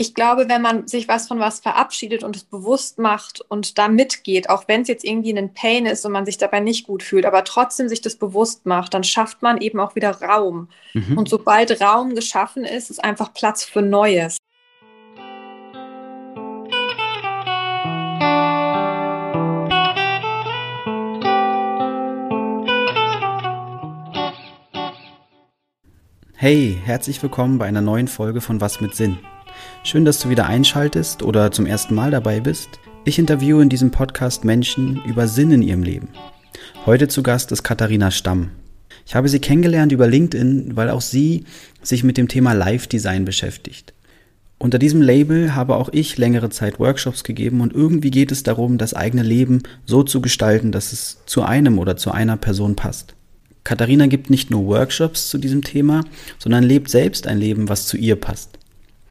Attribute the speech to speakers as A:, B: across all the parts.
A: ich glaube, wenn man sich was von was verabschiedet und es bewusst macht und da mitgeht, auch wenn es jetzt irgendwie ein Pain ist und man sich dabei nicht gut fühlt, aber trotzdem sich das bewusst macht, dann schafft man eben auch wieder Raum. Mhm. Und sobald Raum geschaffen ist, ist einfach Platz für Neues.
B: Hey, herzlich willkommen bei einer neuen Folge von Was mit Sinn. Schön, dass du wieder einschaltest oder zum ersten Mal dabei bist. Ich interviewe in diesem Podcast Menschen über Sinn in ihrem Leben. Heute zu Gast ist Katharina Stamm. Ich habe sie kennengelernt über LinkedIn, weil auch sie sich mit dem Thema Live-Design beschäftigt. Unter diesem Label habe auch ich längere Zeit Workshops gegeben und irgendwie geht es darum, das eigene Leben so zu gestalten, dass es zu einem oder zu einer Person passt. Katharina gibt nicht nur Workshops zu diesem Thema, sondern lebt selbst ein Leben, was zu ihr passt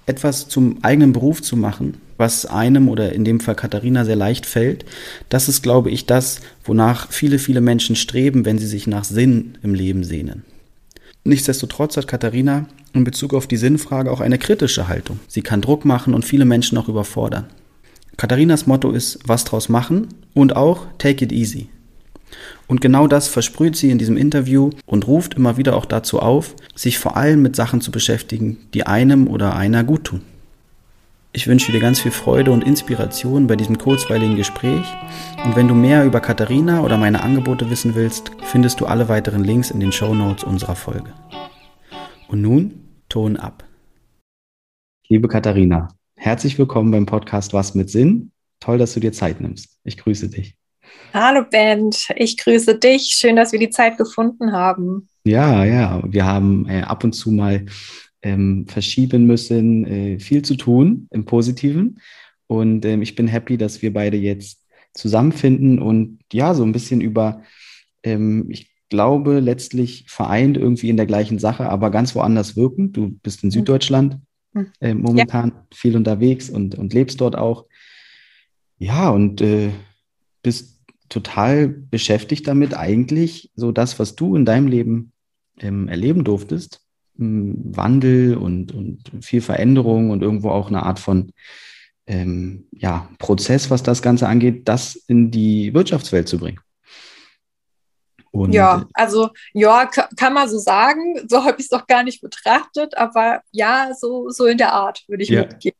B: etwas zum eigenen Beruf zu machen, was einem oder in dem Fall Katharina sehr leicht fällt, das ist, glaube ich, das, wonach viele, viele Menschen streben, wenn sie sich nach Sinn im Leben sehnen. Nichtsdestotrotz hat Katharina in Bezug auf die Sinnfrage auch eine kritische Haltung. Sie kann Druck machen und viele Menschen auch überfordern. Katharinas Motto ist, was draus machen und auch take it easy. Und genau das versprüht sie in diesem Interview und ruft immer wieder auch dazu auf, sich vor allem mit Sachen zu beschäftigen, die einem oder einer gut tun. Ich wünsche dir ganz viel Freude und Inspiration bei diesem kurzweiligen Gespräch. Und wenn du mehr über Katharina oder meine Angebote wissen willst, findest du alle weiteren Links in den Show Notes unserer Folge. Und nun Ton ab. Liebe Katharina, herzlich willkommen beim Podcast Was mit Sinn. Toll, dass du dir Zeit nimmst. Ich grüße dich.
A: Hallo Band, ich grüße dich. Schön, dass wir die Zeit gefunden haben.
B: Ja, ja, wir haben äh, ab und zu mal ähm, verschieben müssen, äh, viel zu tun im Positiven. Und ähm, ich bin happy, dass wir beide jetzt zusammenfinden und ja, so ein bisschen über, ähm, ich glaube, letztlich vereint irgendwie in der gleichen Sache, aber ganz woanders wirken. Du bist in mhm. Süddeutschland äh, momentan ja. viel unterwegs und, und lebst dort auch. Ja, und äh, bist total beschäftigt damit, eigentlich so das, was du in deinem Leben ähm, erleben durftest, Wandel und, und viel Veränderung und irgendwo auch eine Art von ähm, ja, Prozess, was das Ganze angeht, das in die Wirtschaftswelt zu bringen.
A: Und ja, also ja, kann man so sagen. So habe ich es doch gar nicht betrachtet, aber ja, so, so in der Art würde ich ja. mitgehen.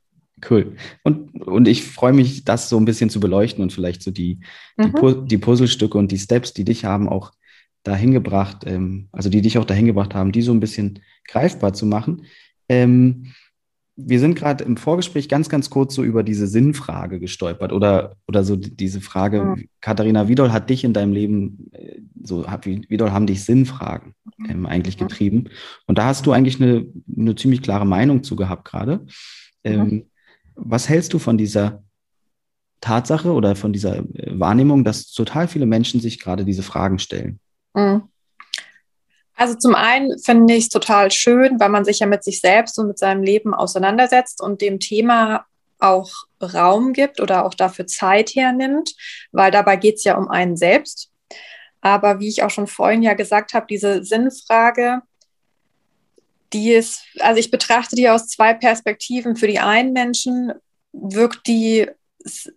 B: Cool. Und, und ich freue mich, das so ein bisschen zu beleuchten und vielleicht so die, mhm. die, die, Puzzlestücke und die Steps, die dich haben, auch dahin gebracht, ähm, also die dich auch dahin gebracht haben, die so ein bisschen greifbar zu machen. Ähm, wir sind gerade im Vorgespräch ganz, ganz kurz so über diese Sinnfrage gestolpert oder, oder so diese Frage, mhm. Katharina, wie doll hat dich in deinem Leben, äh, so wie, wie doll haben dich Sinnfragen mhm. ähm, eigentlich getrieben? Und da hast du eigentlich eine, eine ziemlich klare Meinung zu gehabt gerade. Mhm. Was hältst du von dieser Tatsache oder von dieser äh, Wahrnehmung, dass total viele Menschen sich gerade diese Fragen stellen? Mhm.
A: Also zum einen finde ich es total schön, weil man sich ja mit sich selbst und mit seinem Leben auseinandersetzt und dem Thema auch Raum gibt oder auch dafür Zeit hernimmt, weil dabei geht es ja um einen selbst. Aber wie ich auch schon vorhin ja gesagt habe, diese Sinnfrage, die ist, also ich betrachte die aus zwei Perspektiven. Für die einen Menschen wirkt die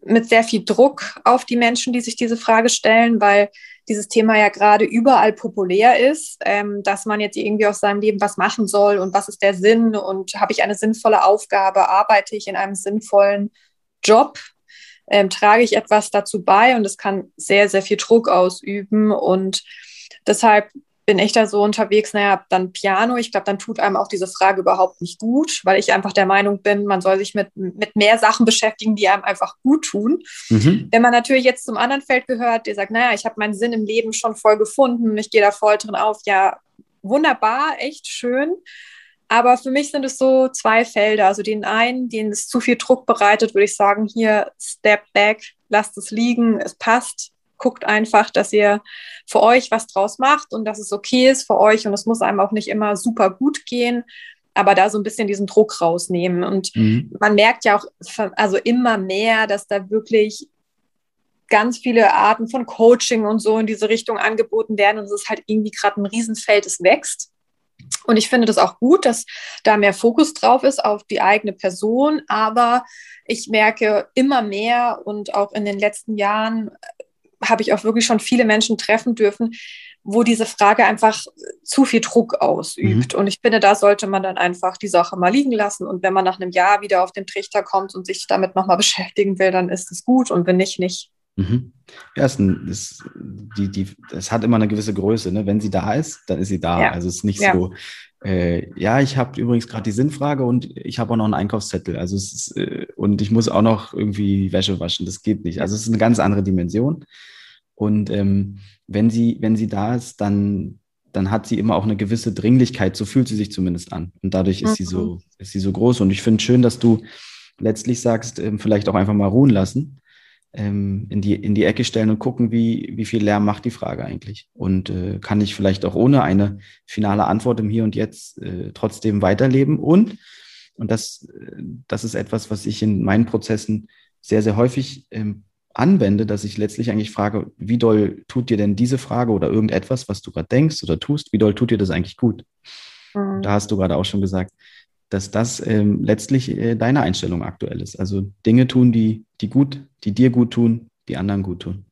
A: mit sehr viel Druck auf die Menschen, die sich diese Frage stellen, weil dieses Thema ja gerade überall populär ist, ähm, dass man jetzt irgendwie aus seinem Leben was machen soll und was ist der Sinn und habe ich eine sinnvolle Aufgabe, arbeite ich in einem sinnvollen Job, ähm, trage ich etwas dazu bei und es kann sehr, sehr viel Druck ausüben und deshalb bin ich da so unterwegs, naja, dann Piano. Ich glaube, dann tut einem auch diese Frage überhaupt nicht gut, weil ich einfach der Meinung bin, man soll sich mit, mit mehr Sachen beschäftigen, die einem einfach gut tun. Mhm. Wenn man natürlich jetzt zum anderen Feld gehört, der sagt, naja, ich habe meinen Sinn im Leben schon voll gefunden, ich gehe da voll drin auf, ja, wunderbar, echt schön. Aber für mich sind es so zwei Felder. Also den einen, denen es zu viel Druck bereitet, würde ich sagen, hier, step back, lasst es liegen, es passt guckt einfach, dass ihr für euch was draus macht und dass es okay ist für euch und es muss einem auch nicht immer super gut gehen, aber da so ein bisschen diesen Druck rausnehmen. Und mhm. man merkt ja auch also immer mehr, dass da wirklich ganz viele Arten von Coaching und so in diese Richtung angeboten werden und es ist halt irgendwie gerade ein Riesenfeld, es wächst. Und ich finde das auch gut, dass da mehr Fokus drauf ist auf die eigene Person. Aber ich merke immer mehr und auch in den letzten Jahren habe ich auch wirklich schon viele Menschen treffen dürfen, wo diese Frage einfach zu viel Druck ausübt. Mhm. Und ich finde, da sollte man dann einfach die Sache mal liegen lassen. Und wenn man nach einem Jahr wieder auf den Trichter kommt und sich damit nochmal beschäftigen will, dann ist es gut. Und wenn nicht, nicht.
B: Mhm. Ja, es, ist, die, die, es hat immer eine gewisse Größe. Ne? Wenn sie da ist, dann ist sie da. Ja. Also es ist nicht ja. so, äh, ja, ich habe übrigens gerade die Sinnfrage und ich habe auch noch einen Einkaufszettel. Also es ist, äh, und ich muss auch noch irgendwie Wäsche waschen. Das geht nicht. Also es ist eine ganz andere Dimension. Und ähm, wenn sie, wenn sie da ist, dann, dann hat sie immer auch eine gewisse Dringlichkeit, so fühlt sie sich zumindest an. Und dadurch ist mhm. sie so, mhm. ist sie so groß. Und ich finde schön, dass du letztlich sagst, ähm, vielleicht auch einfach mal ruhen lassen ähm, in, die, in die Ecke stellen und gucken, wie, wie viel Lärm macht die Frage eigentlich. Und äh, kann ich vielleicht auch ohne eine finale Antwort im Hier und Jetzt äh, trotzdem weiterleben. Und, und das, äh, das ist etwas, was ich in meinen Prozessen sehr, sehr häufig ähm, anwende, dass ich letztlich eigentlich frage, wie doll tut dir denn diese Frage oder irgendetwas, was du gerade denkst oder tust, wie doll tut dir das eigentlich gut? Mhm. Da hast du gerade auch schon gesagt, dass das ähm, letztlich äh, deine Einstellung aktuell ist. Also Dinge tun, die, die gut, die dir gut tun, die anderen gut tun.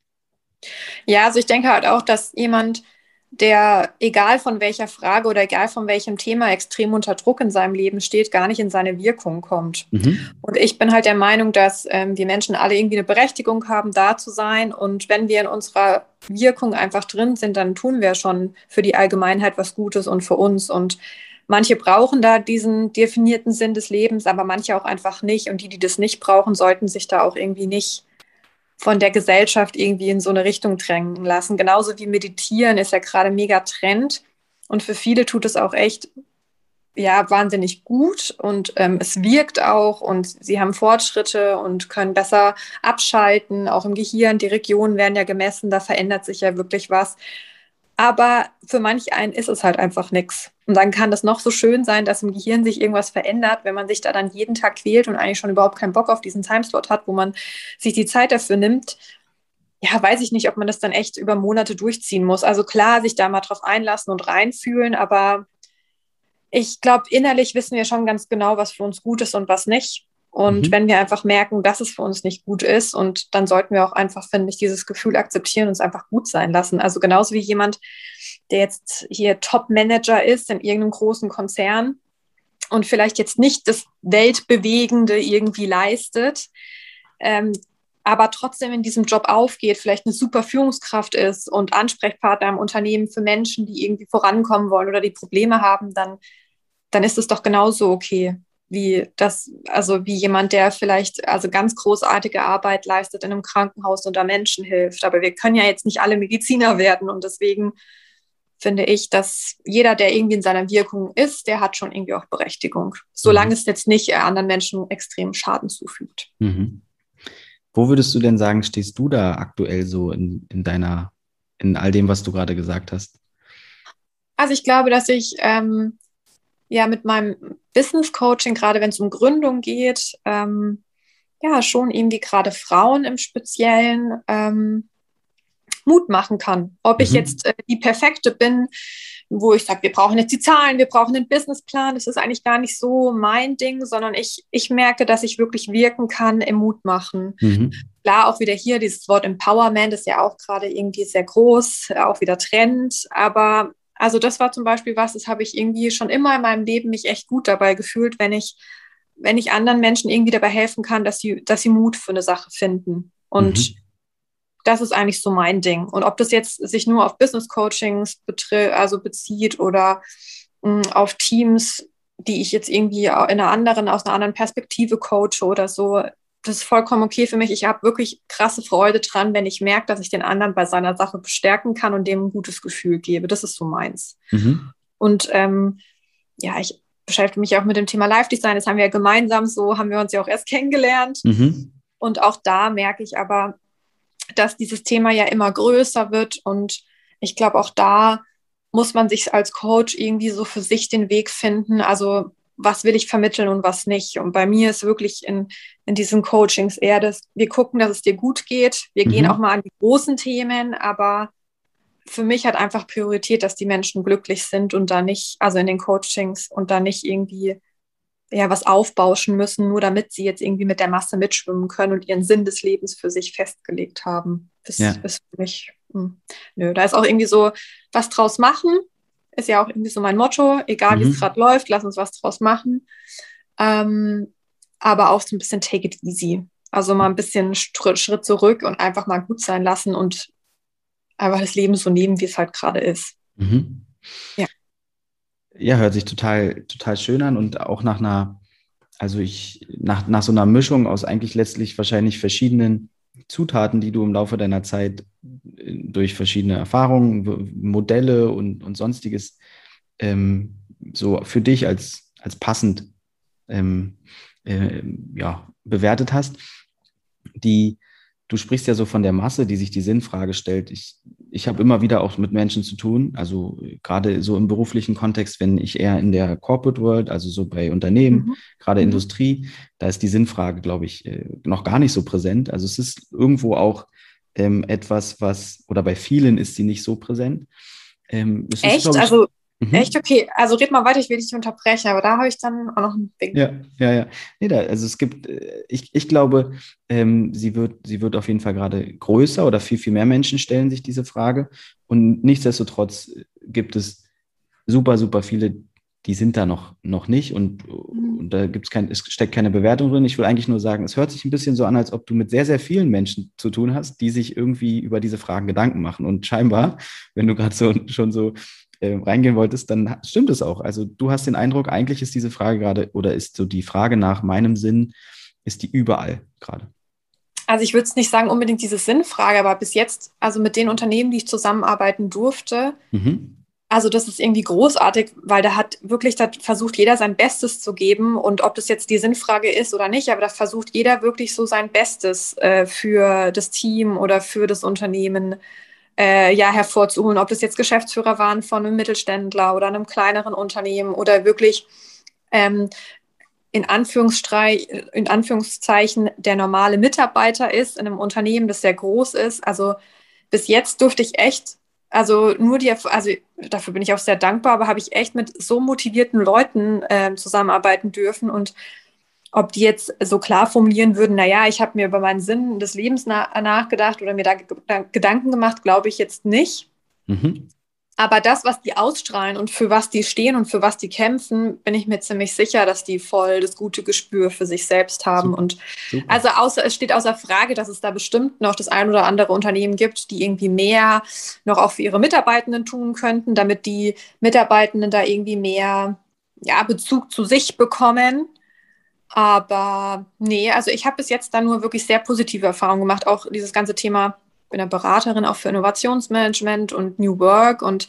A: Ja, also ich denke halt auch, dass jemand, der egal von welcher Frage oder egal von welchem Thema extrem unter Druck in seinem Leben steht, gar nicht in seine Wirkung kommt. Mhm. Und ich bin halt der Meinung, dass ähm, die Menschen alle irgendwie eine Berechtigung haben, da zu sein. Und wenn wir in unserer Wirkung einfach drin sind, dann tun wir schon für die Allgemeinheit was Gutes und für uns. Und Manche brauchen da diesen definierten Sinn des Lebens, aber manche auch einfach nicht. Und die, die das nicht brauchen, sollten sich da auch irgendwie nicht von der Gesellschaft irgendwie in so eine Richtung drängen lassen. Genauso wie Meditieren ist ja gerade mega Trend. Und für viele tut es auch echt ja, wahnsinnig gut und ähm, es wirkt auch und sie haben Fortschritte und können besser abschalten, auch im Gehirn. Die Regionen werden ja gemessen, da verändert sich ja wirklich was. Aber für manch einen ist es halt einfach nichts. Und dann kann das noch so schön sein, dass im Gehirn sich irgendwas verändert, wenn man sich da dann jeden Tag quält und eigentlich schon überhaupt keinen Bock auf diesen Timeslot hat, wo man sich die Zeit dafür nimmt. Ja, weiß ich nicht, ob man das dann echt über Monate durchziehen muss. Also klar, sich da mal drauf einlassen und reinfühlen, aber ich glaube, innerlich wissen wir schon ganz genau, was für uns gut ist und was nicht. Und mhm. wenn wir einfach merken, dass es für uns nicht gut ist, und dann sollten wir auch einfach, finde ich, dieses Gefühl akzeptieren und es einfach gut sein lassen. Also genauso wie jemand, der jetzt hier Top-Manager ist in irgendeinem großen Konzern und vielleicht jetzt nicht das Weltbewegende irgendwie leistet, ähm, aber trotzdem in diesem Job aufgeht, vielleicht eine super Führungskraft ist und Ansprechpartner im Unternehmen für Menschen, die irgendwie vorankommen wollen oder die Probleme haben, dann, dann ist es doch genauso okay wie das, also wie jemand, der vielleicht also ganz großartige Arbeit leistet in einem Krankenhaus und da Menschen hilft. Aber wir können ja jetzt nicht alle Mediziner werden und deswegen finde ich, dass jeder, der irgendwie in seiner Wirkung ist, der hat schon irgendwie auch Berechtigung, solange mhm. es jetzt nicht anderen Menschen extrem Schaden zufügt.
B: Mhm. Wo würdest du denn sagen, stehst du da aktuell so in, in deiner, in all dem, was du gerade gesagt hast?
A: Also ich glaube, dass ich ähm, ja mit meinem Business Coaching, gerade wenn es um Gründung geht, ähm, ja, schon irgendwie gerade Frauen im Speziellen ähm, Mut machen kann. Ob mhm. ich jetzt äh, die Perfekte bin, wo ich sage, wir brauchen jetzt die Zahlen, wir brauchen den Businessplan, das ist eigentlich gar nicht so mein Ding, sondern ich, ich merke, dass ich wirklich wirken kann im Mut machen. Mhm. Klar, auch wieder hier, dieses Wort Empowerment ist ja auch gerade irgendwie sehr groß, auch wieder Trend, aber also das war zum Beispiel was, das habe ich irgendwie schon immer in meinem Leben mich echt gut dabei gefühlt, wenn ich, wenn ich anderen Menschen irgendwie dabei helfen kann, dass sie, dass sie Mut für eine Sache finden. Und mhm. das ist eigentlich so mein Ding. Und ob das jetzt sich nur auf Business Coachings also bezieht oder mh, hm, auf Teams, die ich jetzt irgendwie in einer anderen, aus einer anderen Perspektive coache oder so, das ist vollkommen okay für mich. Ich habe wirklich krasse Freude dran, wenn ich merke, dass ich den anderen bei seiner Sache bestärken kann und dem ein gutes Gefühl gebe. Das ist so meins. Mhm. Und ähm, ja, ich beschäftige mich auch mit dem Thema Live-Design. Das haben wir ja gemeinsam so, haben wir uns ja auch erst kennengelernt. Mhm. Und auch da merke ich aber, dass dieses Thema ja immer größer wird. Und ich glaube, auch da muss man sich als Coach irgendwie so für sich den Weg finden. Also was will ich vermitteln und was nicht. Und bei mir ist wirklich in, in diesen Coachings eher das, wir gucken, dass es dir gut geht. Wir mhm. gehen auch mal an die großen Themen, aber für mich hat einfach Priorität, dass die Menschen glücklich sind und da nicht, also in den Coachings und da nicht irgendwie ja was aufbauschen müssen, nur damit sie jetzt irgendwie mit der Masse mitschwimmen können und ihren Sinn des Lebens für sich festgelegt haben. Das ja. ist für mich, mh. Hm, nö, da ist auch irgendwie so was draus machen, ist ja auch irgendwie so mein Motto, egal mhm. wie es gerade läuft, lass uns was draus machen. Ähm, aber auch so ein bisschen take it easy. Also mal ein bisschen Schritt, Schritt zurück und einfach mal gut sein lassen und einfach das Leben so nehmen, wie es halt gerade ist. Mhm.
B: Ja. Ja, hört sich total, total schön an und auch nach einer, also ich, nach, nach so einer Mischung aus eigentlich letztlich wahrscheinlich verschiedenen Zutaten, die du im Laufe deiner Zeit äh, durch verschiedene Erfahrungen, Modelle und, und sonstiges ähm, so für dich als, als passend ähm, äh, ja, bewertet hast, die du sprichst ja so von der Masse, die sich die Sinnfrage stellt. Ich, ich habe immer wieder auch mit Menschen zu tun, also gerade so im beruflichen Kontext, wenn ich eher in der Corporate World, also so bei Unternehmen, mhm. gerade mhm. Industrie, da ist die Sinnfrage, glaube ich, äh, noch gar nicht so präsent. Also es ist irgendwo auch ähm, etwas, was, oder bei vielen ist sie nicht so präsent.
A: Ähm, Echt? Ist, ich, also Mhm. Echt okay. Also red mal weiter, ich will dich unterbrechen, aber da habe ich dann auch noch ein Ding.
B: Ja, ja, ja. Nee, da, also es gibt, äh, ich, ich glaube, ähm, sie, wird, sie wird auf jeden Fall gerade größer oder viel, viel mehr Menschen stellen sich diese Frage. Und nichtsdestotrotz gibt es super, super viele, die sind da noch, noch nicht und, mhm. und da gibt's kein, es steckt keine Bewertung drin. Ich will eigentlich nur sagen, es hört sich ein bisschen so an, als ob du mit sehr, sehr vielen Menschen zu tun hast, die sich irgendwie über diese Fragen Gedanken machen. Und scheinbar, wenn du gerade so schon so äh, reingehen wolltest, dann stimmt es auch. Also du hast den Eindruck, eigentlich ist diese Frage gerade oder ist so die Frage nach meinem Sinn, ist die überall gerade.
A: Also ich würde es nicht sagen unbedingt diese Sinnfrage, aber bis jetzt, also mit den Unternehmen, die ich zusammenarbeiten durfte, mhm. also das ist irgendwie großartig, weil da hat wirklich, da versucht jeder sein Bestes zu geben und ob das jetzt die Sinnfrage ist oder nicht, aber da versucht jeder wirklich so sein Bestes äh, für das Team oder für das Unternehmen äh, ja hervorzuholen, ob das jetzt Geschäftsführer waren von einem Mittelständler oder einem kleineren Unternehmen oder wirklich ähm, in, in Anführungszeichen der normale Mitarbeiter ist in einem Unternehmen, das sehr groß ist. Also bis jetzt durfte ich echt, also nur die, also dafür bin ich auch sehr dankbar, aber habe ich echt mit so motivierten Leuten äh, zusammenarbeiten dürfen und ob die jetzt so klar formulieren würden, naja, ich habe mir über meinen Sinn des Lebens na nachgedacht oder mir da Gedanken gemacht, glaube ich jetzt nicht. Mhm. Aber das, was die ausstrahlen und für was die stehen und für was die kämpfen, bin ich mir ziemlich sicher, dass die voll das gute Gespür für sich selbst haben. Super. Und Super. also außer, es steht außer Frage, dass es da bestimmt noch das ein oder andere Unternehmen gibt, die irgendwie mehr noch auch für ihre Mitarbeitenden tun könnten, damit die Mitarbeitenden da irgendwie mehr ja, Bezug zu sich bekommen aber nee, also ich habe bis jetzt da nur wirklich sehr positive Erfahrungen gemacht. Auch dieses ganze Thema, ich bin eine Beraterin auch für Innovationsmanagement und New Work und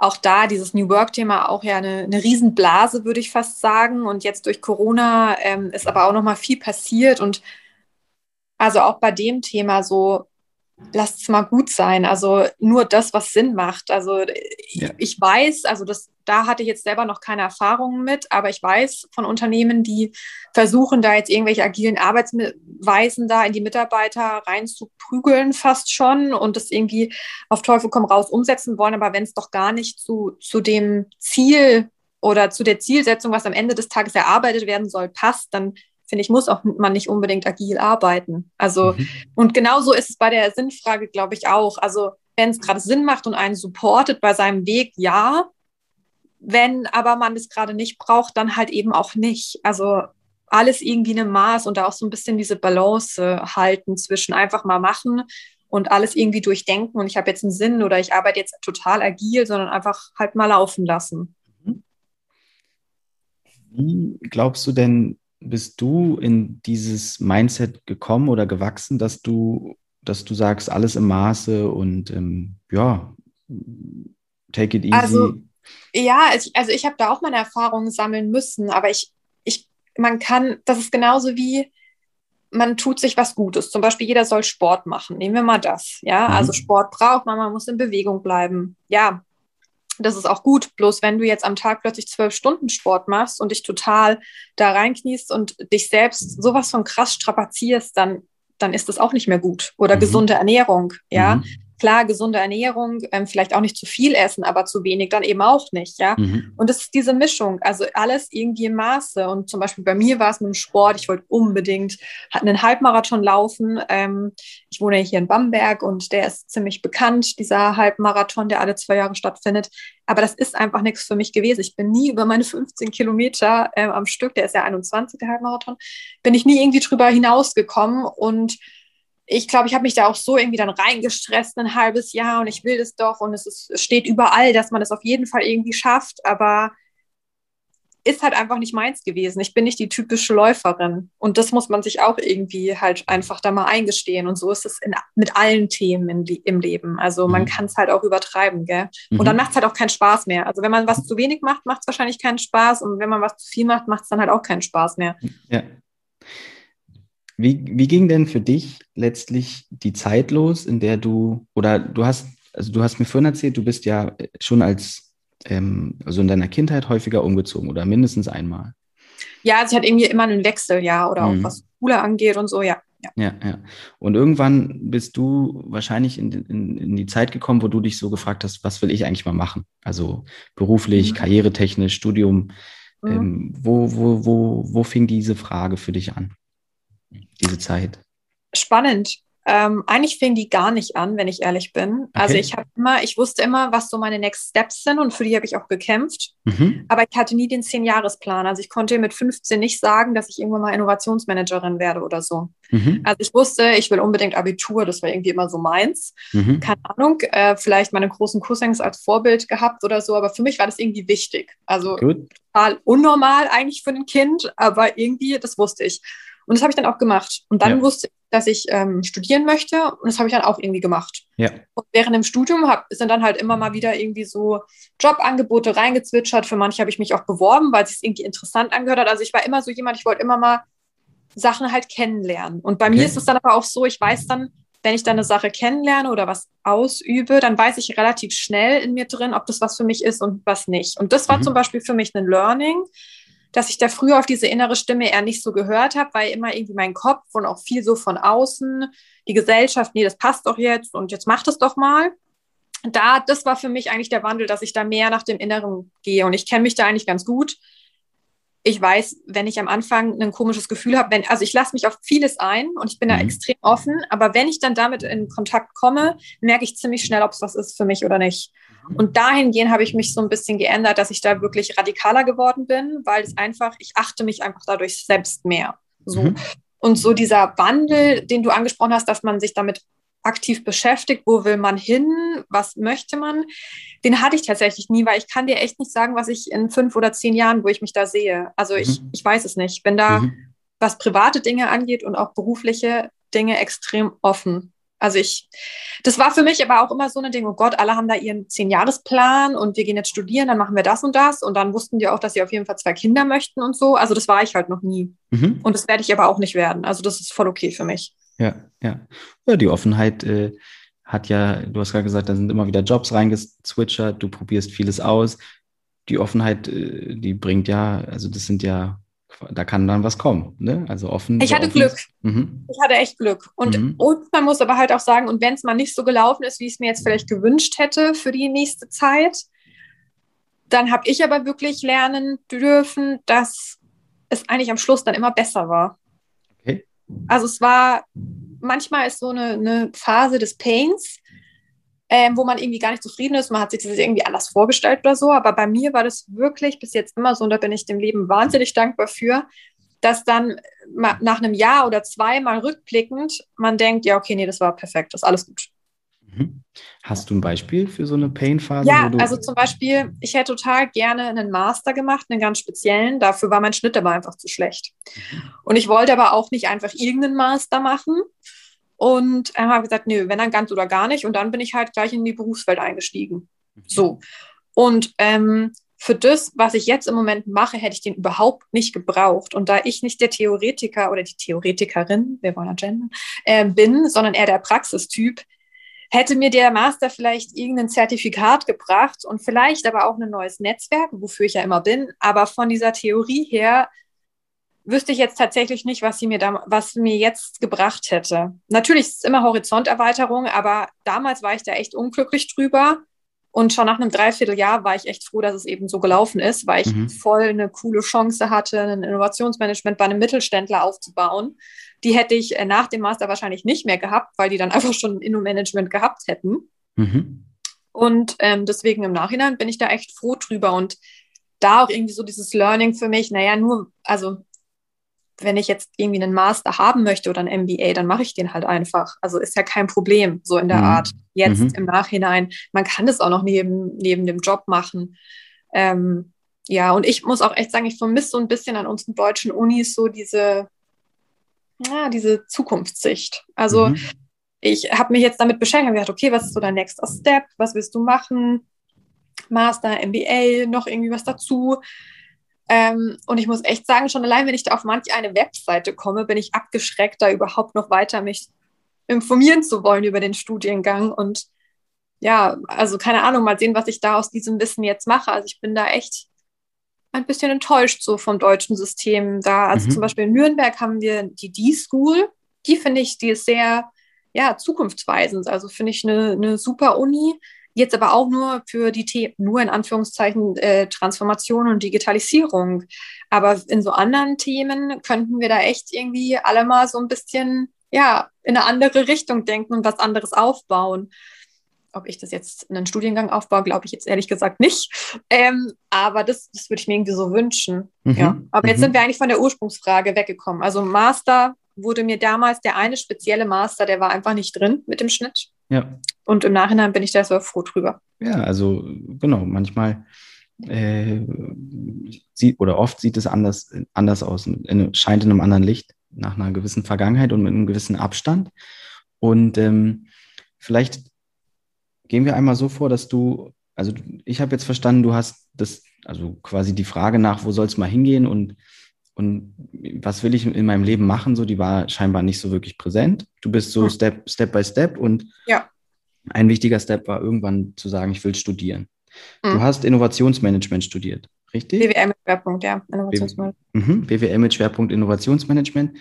A: auch da dieses New Work-Thema auch ja eine, eine Riesenblase, würde ich fast sagen. Und jetzt durch Corona ähm, ist aber auch noch mal viel passiert. Und also auch bei dem Thema so, lasst es mal gut sein. Also nur das, was Sinn macht. Also ja. ich weiß, also das, da hatte ich jetzt selber noch keine Erfahrungen mit, aber ich weiß von Unternehmen, die versuchen, da jetzt irgendwelche agilen Arbeitsweisen da in die Mitarbeiter reinzuprügeln, fast schon und das irgendwie auf Teufel komm raus umsetzen wollen. Aber wenn es doch gar nicht zu, zu dem Ziel oder zu der Zielsetzung, was am Ende des Tages erarbeitet werden soll, passt, dann finde ich, muss auch man nicht unbedingt agil arbeiten. Also, mhm. und genauso ist es bei der Sinnfrage, glaube ich, auch. Also, wenn es gerade Sinn macht und einen supportet bei seinem Weg, ja. Wenn aber man es gerade nicht braucht, dann halt eben auch nicht. Also, alles irgendwie in einem Maß und da auch so ein bisschen diese Balance halten zwischen einfach mal machen und alles irgendwie durchdenken und ich habe jetzt einen Sinn oder ich arbeite jetzt total agil, sondern einfach halt mal laufen lassen. Mhm.
B: Wie glaubst du denn, bist du in dieses Mindset gekommen oder gewachsen, dass du, dass du sagst, alles im Maße und ähm, ja, take it easy?
A: Also, ja, also ich habe da auch meine Erfahrungen sammeln müssen, aber ich, ich, man kann, das ist genauso wie, man tut sich was Gutes. Zum Beispiel, jeder soll Sport machen. Nehmen wir mal das. Ja, mhm. also Sport braucht man, man muss in Bewegung bleiben. Ja, das ist auch gut. Bloß wenn du jetzt am Tag plötzlich zwölf Stunden Sport machst und dich total da reinkniest und dich selbst sowas von krass strapazierst, dann, dann ist das auch nicht mehr gut. Oder mhm. gesunde Ernährung, ja. Mhm. Klar, gesunde Ernährung, ähm, vielleicht auch nicht zu viel essen, aber zu wenig dann eben auch nicht, ja. Mhm. Und das ist diese Mischung, also alles irgendwie im Maße. Und zum Beispiel bei mir war es mit dem Sport, ich wollte unbedingt einen Halbmarathon laufen. Ähm, ich wohne hier in Bamberg und der ist ziemlich bekannt, dieser Halbmarathon, der alle zwei Jahre stattfindet. Aber das ist einfach nichts für mich gewesen. Ich bin nie über meine 15 Kilometer äh, am Stück, der ist ja 21, der Halbmarathon, bin ich nie irgendwie drüber hinausgekommen und ich glaube, ich habe mich da auch so irgendwie dann reingestresst, ein halbes Jahr und ich will das doch und es, ist, es steht überall, dass man es das auf jeden Fall irgendwie schafft, aber ist halt einfach nicht meins gewesen. Ich bin nicht die typische Läuferin und das muss man sich auch irgendwie halt einfach da mal eingestehen und so ist es in, mit allen Themen in, im Leben. Also man mhm. kann es halt auch übertreiben, gell? Mhm. Und dann macht es halt auch keinen Spaß mehr. Also wenn man was zu wenig macht, macht es wahrscheinlich keinen Spaß und wenn man was zu viel macht, macht es dann halt auch keinen Spaß mehr.
B: Ja. Wie, wie ging denn für dich letztlich die Zeit los, in der du, oder du hast, also du hast mir vorhin erzählt, du bist ja schon als, ähm, also in deiner Kindheit häufiger umgezogen oder mindestens einmal.
A: Ja, also ich hatte irgendwie immer einen Wechsel, ja, oder auch mhm. was Schule angeht und so, ja.
B: Ja. ja, ja. Und irgendwann bist du wahrscheinlich in, in, in, die Zeit gekommen, wo du dich so gefragt hast, was will ich eigentlich mal machen? Also beruflich, mhm. karrieretechnisch, Studium. Mhm. Ähm, wo, wo, wo, wo fing diese Frage für dich an? Diese Zeit?
A: Spannend. Ähm, eigentlich fing die gar nicht an, wenn ich ehrlich bin. Also okay. Also ich habe immer, ich wusste immer, was so meine Next Steps sind und für die habe ich auch gekämpft. Mhm. Aber ich hatte nie den Zehn-Jahres-Plan. Also ich konnte mit 15 nicht sagen, dass ich irgendwann mal Innovationsmanagerin werde oder so. Mhm. Also ich wusste, ich will unbedingt Abitur, das war irgendwie immer so meins. Mhm. Keine Ahnung, äh, vielleicht meine großen Cousins als Vorbild gehabt oder so, aber für mich war das irgendwie wichtig. Also Gut. total unnormal eigentlich für ein Kind, aber irgendwie, das wusste ich. Und das habe ich dann auch gemacht. Und dann ja. wusste ich, dass ich ähm, studieren möchte. Und das habe ich dann auch irgendwie gemacht. Ja. Und während dem Studium hab, sind dann halt immer mal wieder irgendwie so Jobangebote reingezwitschert. Für manche habe ich mich auch beworben, weil es sich irgendwie interessant angehört hat. Also ich war immer so jemand, ich wollte immer mal Sachen halt kennenlernen. Und bei okay. mir ist es dann aber auch so, ich weiß dann, wenn ich dann eine Sache kennenlerne oder was ausübe, dann weiß ich relativ schnell in mir drin, ob das was für mich ist und was nicht. Und das war mhm. zum Beispiel für mich ein Learning, dass ich da früher auf diese innere Stimme eher nicht so gehört habe, weil immer irgendwie mein Kopf und auch viel so von außen, die Gesellschaft, nee, das passt doch jetzt und jetzt mach das doch mal. Da, das war für mich eigentlich der Wandel, dass ich da mehr nach dem Inneren gehe und ich kenne mich da eigentlich ganz gut. Ich weiß, wenn ich am Anfang ein komisches Gefühl habe, wenn, also ich lasse mich auf vieles ein und ich bin mhm. da extrem offen, aber wenn ich dann damit in Kontakt komme, merke ich ziemlich schnell, ob es was ist für mich oder nicht. Und dahingehend habe ich mich so ein bisschen geändert, dass ich da wirklich radikaler geworden bin, weil es einfach, ich achte mich einfach dadurch selbst mehr. So. Mhm. Und so dieser Wandel, den du angesprochen hast, dass man sich damit aktiv beschäftigt, wo will man hin, was möchte man, den hatte ich tatsächlich nie, weil ich kann dir echt nicht sagen, was ich in fünf oder zehn Jahren, wo ich mich da sehe. Also ich, mhm. ich weiß es nicht. Ich bin da, mhm. was private Dinge angeht und auch berufliche Dinge, extrem offen. Also ich, das war für mich aber auch immer so ein Ding, oh Gott, alle haben da ihren Zehn-Jahres-Plan und wir gehen jetzt studieren, dann machen wir das und das. Und dann wussten die auch, dass sie auf jeden Fall zwei Kinder möchten und so. Also das war ich halt noch nie. Mhm. Und das werde ich aber auch nicht werden. Also das ist voll okay für mich.
B: Ja, ja. Ja, die Offenheit äh, hat ja, du hast gerade gesagt, da sind immer wieder Jobs reingeswitchert, du probierst vieles aus. Die Offenheit, äh, die bringt ja, also das sind ja da kann dann was kommen. Ne? Also offen.
A: Ich hatte
B: offen.
A: Glück. Mhm. Ich hatte echt Glück. Und, mhm. und man muss aber halt auch sagen, und wenn es mal nicht so gelaufen ist, wie ich es mir jetzt vielleicht gewünscht hätte für die nächste Zeit, dann habe ich aber wirklich lernen dürfen, dass es eigentlich am Schluss dann immer besser war. Okay. Also es war, manchmal ist so eine, eine Phase des Pains, ähm, wo man irgendwie gar nicht zufrieden ist. Man hat sich das irgendwie anders vorgestellt oder so. Aber bei mir war das wirklich bis jetzt immer so, und da bin ich dem Leben wahnsinnig dankbar für, dass dann nach einem Jahr oder zwei mal rückblickend man denkt, ja, okay, nee, das war perfekt, das ist alles gut.
B: Mhm. Hast du ein Beispiel für so eine Pain-Phase?
A: Ja, also zum Beispiel, ich hätte total gerne einen Master gemacht, einen ganz speziellen. Dafür war mein Schnitt aber einfach zu schlecht. Mhm. Und ich wollte aber auch nicht einfach irgendeinen Master machen, und ähm, habe gesagt, nö, wenn dann ganz oder gar nicht. Und dann bin ich halt gleich in die Berufswelt eingestiegen. Mhm. So. Und ähm, für das, was ich jetzt im Moment mache, hätte ich den überhaupt nicht gebraucht. Und da ich nicht der Theoretiker oder die Theoretikerin, wir wollen ja gendern, äh, bin, sondern eher der Praxistyp, hätte mir der Master vielleicht irgendein Zertifikat gebracht und vielleicht aber auch ein neues Netzwerk, wofür ich ja immer bin. Aber von dieser Theorie her wüsste ich jetzt tatsächlich nicht, was sie mir da, was mir jetzt gebracht hätte. Natürlich ist es immer Horizonterweiterung, aber damals war ich da echt unglücklich drüber. Und schon nach einem Dreivierteljahr war ich echt froh, dass es eben so gelaufen ist, weil ich mhm. voll eine coole Chance hatte, ein Innovationsmanagement bei einem Mittelständler aufzubauen. Die hätte ich äh, nach dem Master wahrscheinlich nicht mehr gehabt, weil die dann einfach schon ein Inno-Management gehabt hätten. Mhm. Und ähm, deswegen im Nachhinein bin ich da echt froh drüber. Und da auch irgendwie so dieses Learning für mich, naja, nur, also wenn ich jetzt irgendwie einen Master haben möchte oder ein MBA, dann mache ich den halt einfach. Also ist ja kein Problem, so in der mhm. Art. Jetzt mhm. im Nachhinein. Man kann das auch noch neben, neben dem Job machen. Ähm, ja, und ich muss auch echt sagen, ich vermisse so ein bisschen an unseren deutschen Unis so diese, ja, diese Zukunftssicht. Also mhm. ich habe mich jetzt damit beschäftigt und gedacht, okay, was ist so dein nächster Step? Was willst du machen? Master, MBA, noch irgendwie was dazu. Ähm, und ich muss echt sagen, schon allein, wenn ich da auf manch eine Webseite komme, bin ich abgeschreckt, da überhaupt noch weiter mich informieren zu wollen über den Studiengang. Und ja, also keine Ahnung, mal sehen, was ich da aus diesem Wissen jetzt mache. Also ich bin da echt ein bisschen enttäuscht so vom deutschen System da. Also mhm. zum Beispiel in Nürnberg haben wir die D-School. Die finde ich, die ist sehr, ja, zukunftsweisend. Also finde ich eine, eine super Uni Jetzt aber auch nur für die Themen, nur in Anführungszeichen äh, Transformation und Digitalisierung. Aber in so anderen Themen könnten wir da echt irgendwie alle mal so ein bisschen, ja, in eine andere Richtung denken und was anderes aufbauen. Ob ich das jetzt in einen Studiengang aufbaue, glaube ich jetzt ehrlich gesagt nicht. Ähm, aber das, das würde ich mir irgendwie so wünschen. Mhm. Ja. Aber jetzt mhm. sind wir eigentlich von der Ursprungsfrage weggekommen. Also Master wurde mir damals der eine spezielle Master, der war einfach nicht drin mit dem Schnitt. Ja. Und im Nachhinein bin ich da so froh drüber.
B: Ja, also genau, manchmal äh, sieht oder oft sieht es anders, anders aus, in, scheint in einem anderen Licht, nach einer gewissen Vergangenheit und mit einem gewissen Abstand. Und ähm, vielleicht gehen wir einmal so vor, dass du, also ich habe jetzt verstanden, du hast das, also quasi die Frage nach, wo soll es mal hingehen und und was will ich in meinem Leben machen, so, die war scheinbar nicht so wirklich präsent. Du bist so. Step, Step by Step und ja. ein wichtiger Step war irgendwann zu sagen, ich will studieren. Mhm. Du hast Innovationsmanagement studiert, richtig?
A: BWL mit Schwerpunkt, ja. Innovationsmanagement.
B: Mhm. BWL mit Schwerpunkt Innovationsmanagement.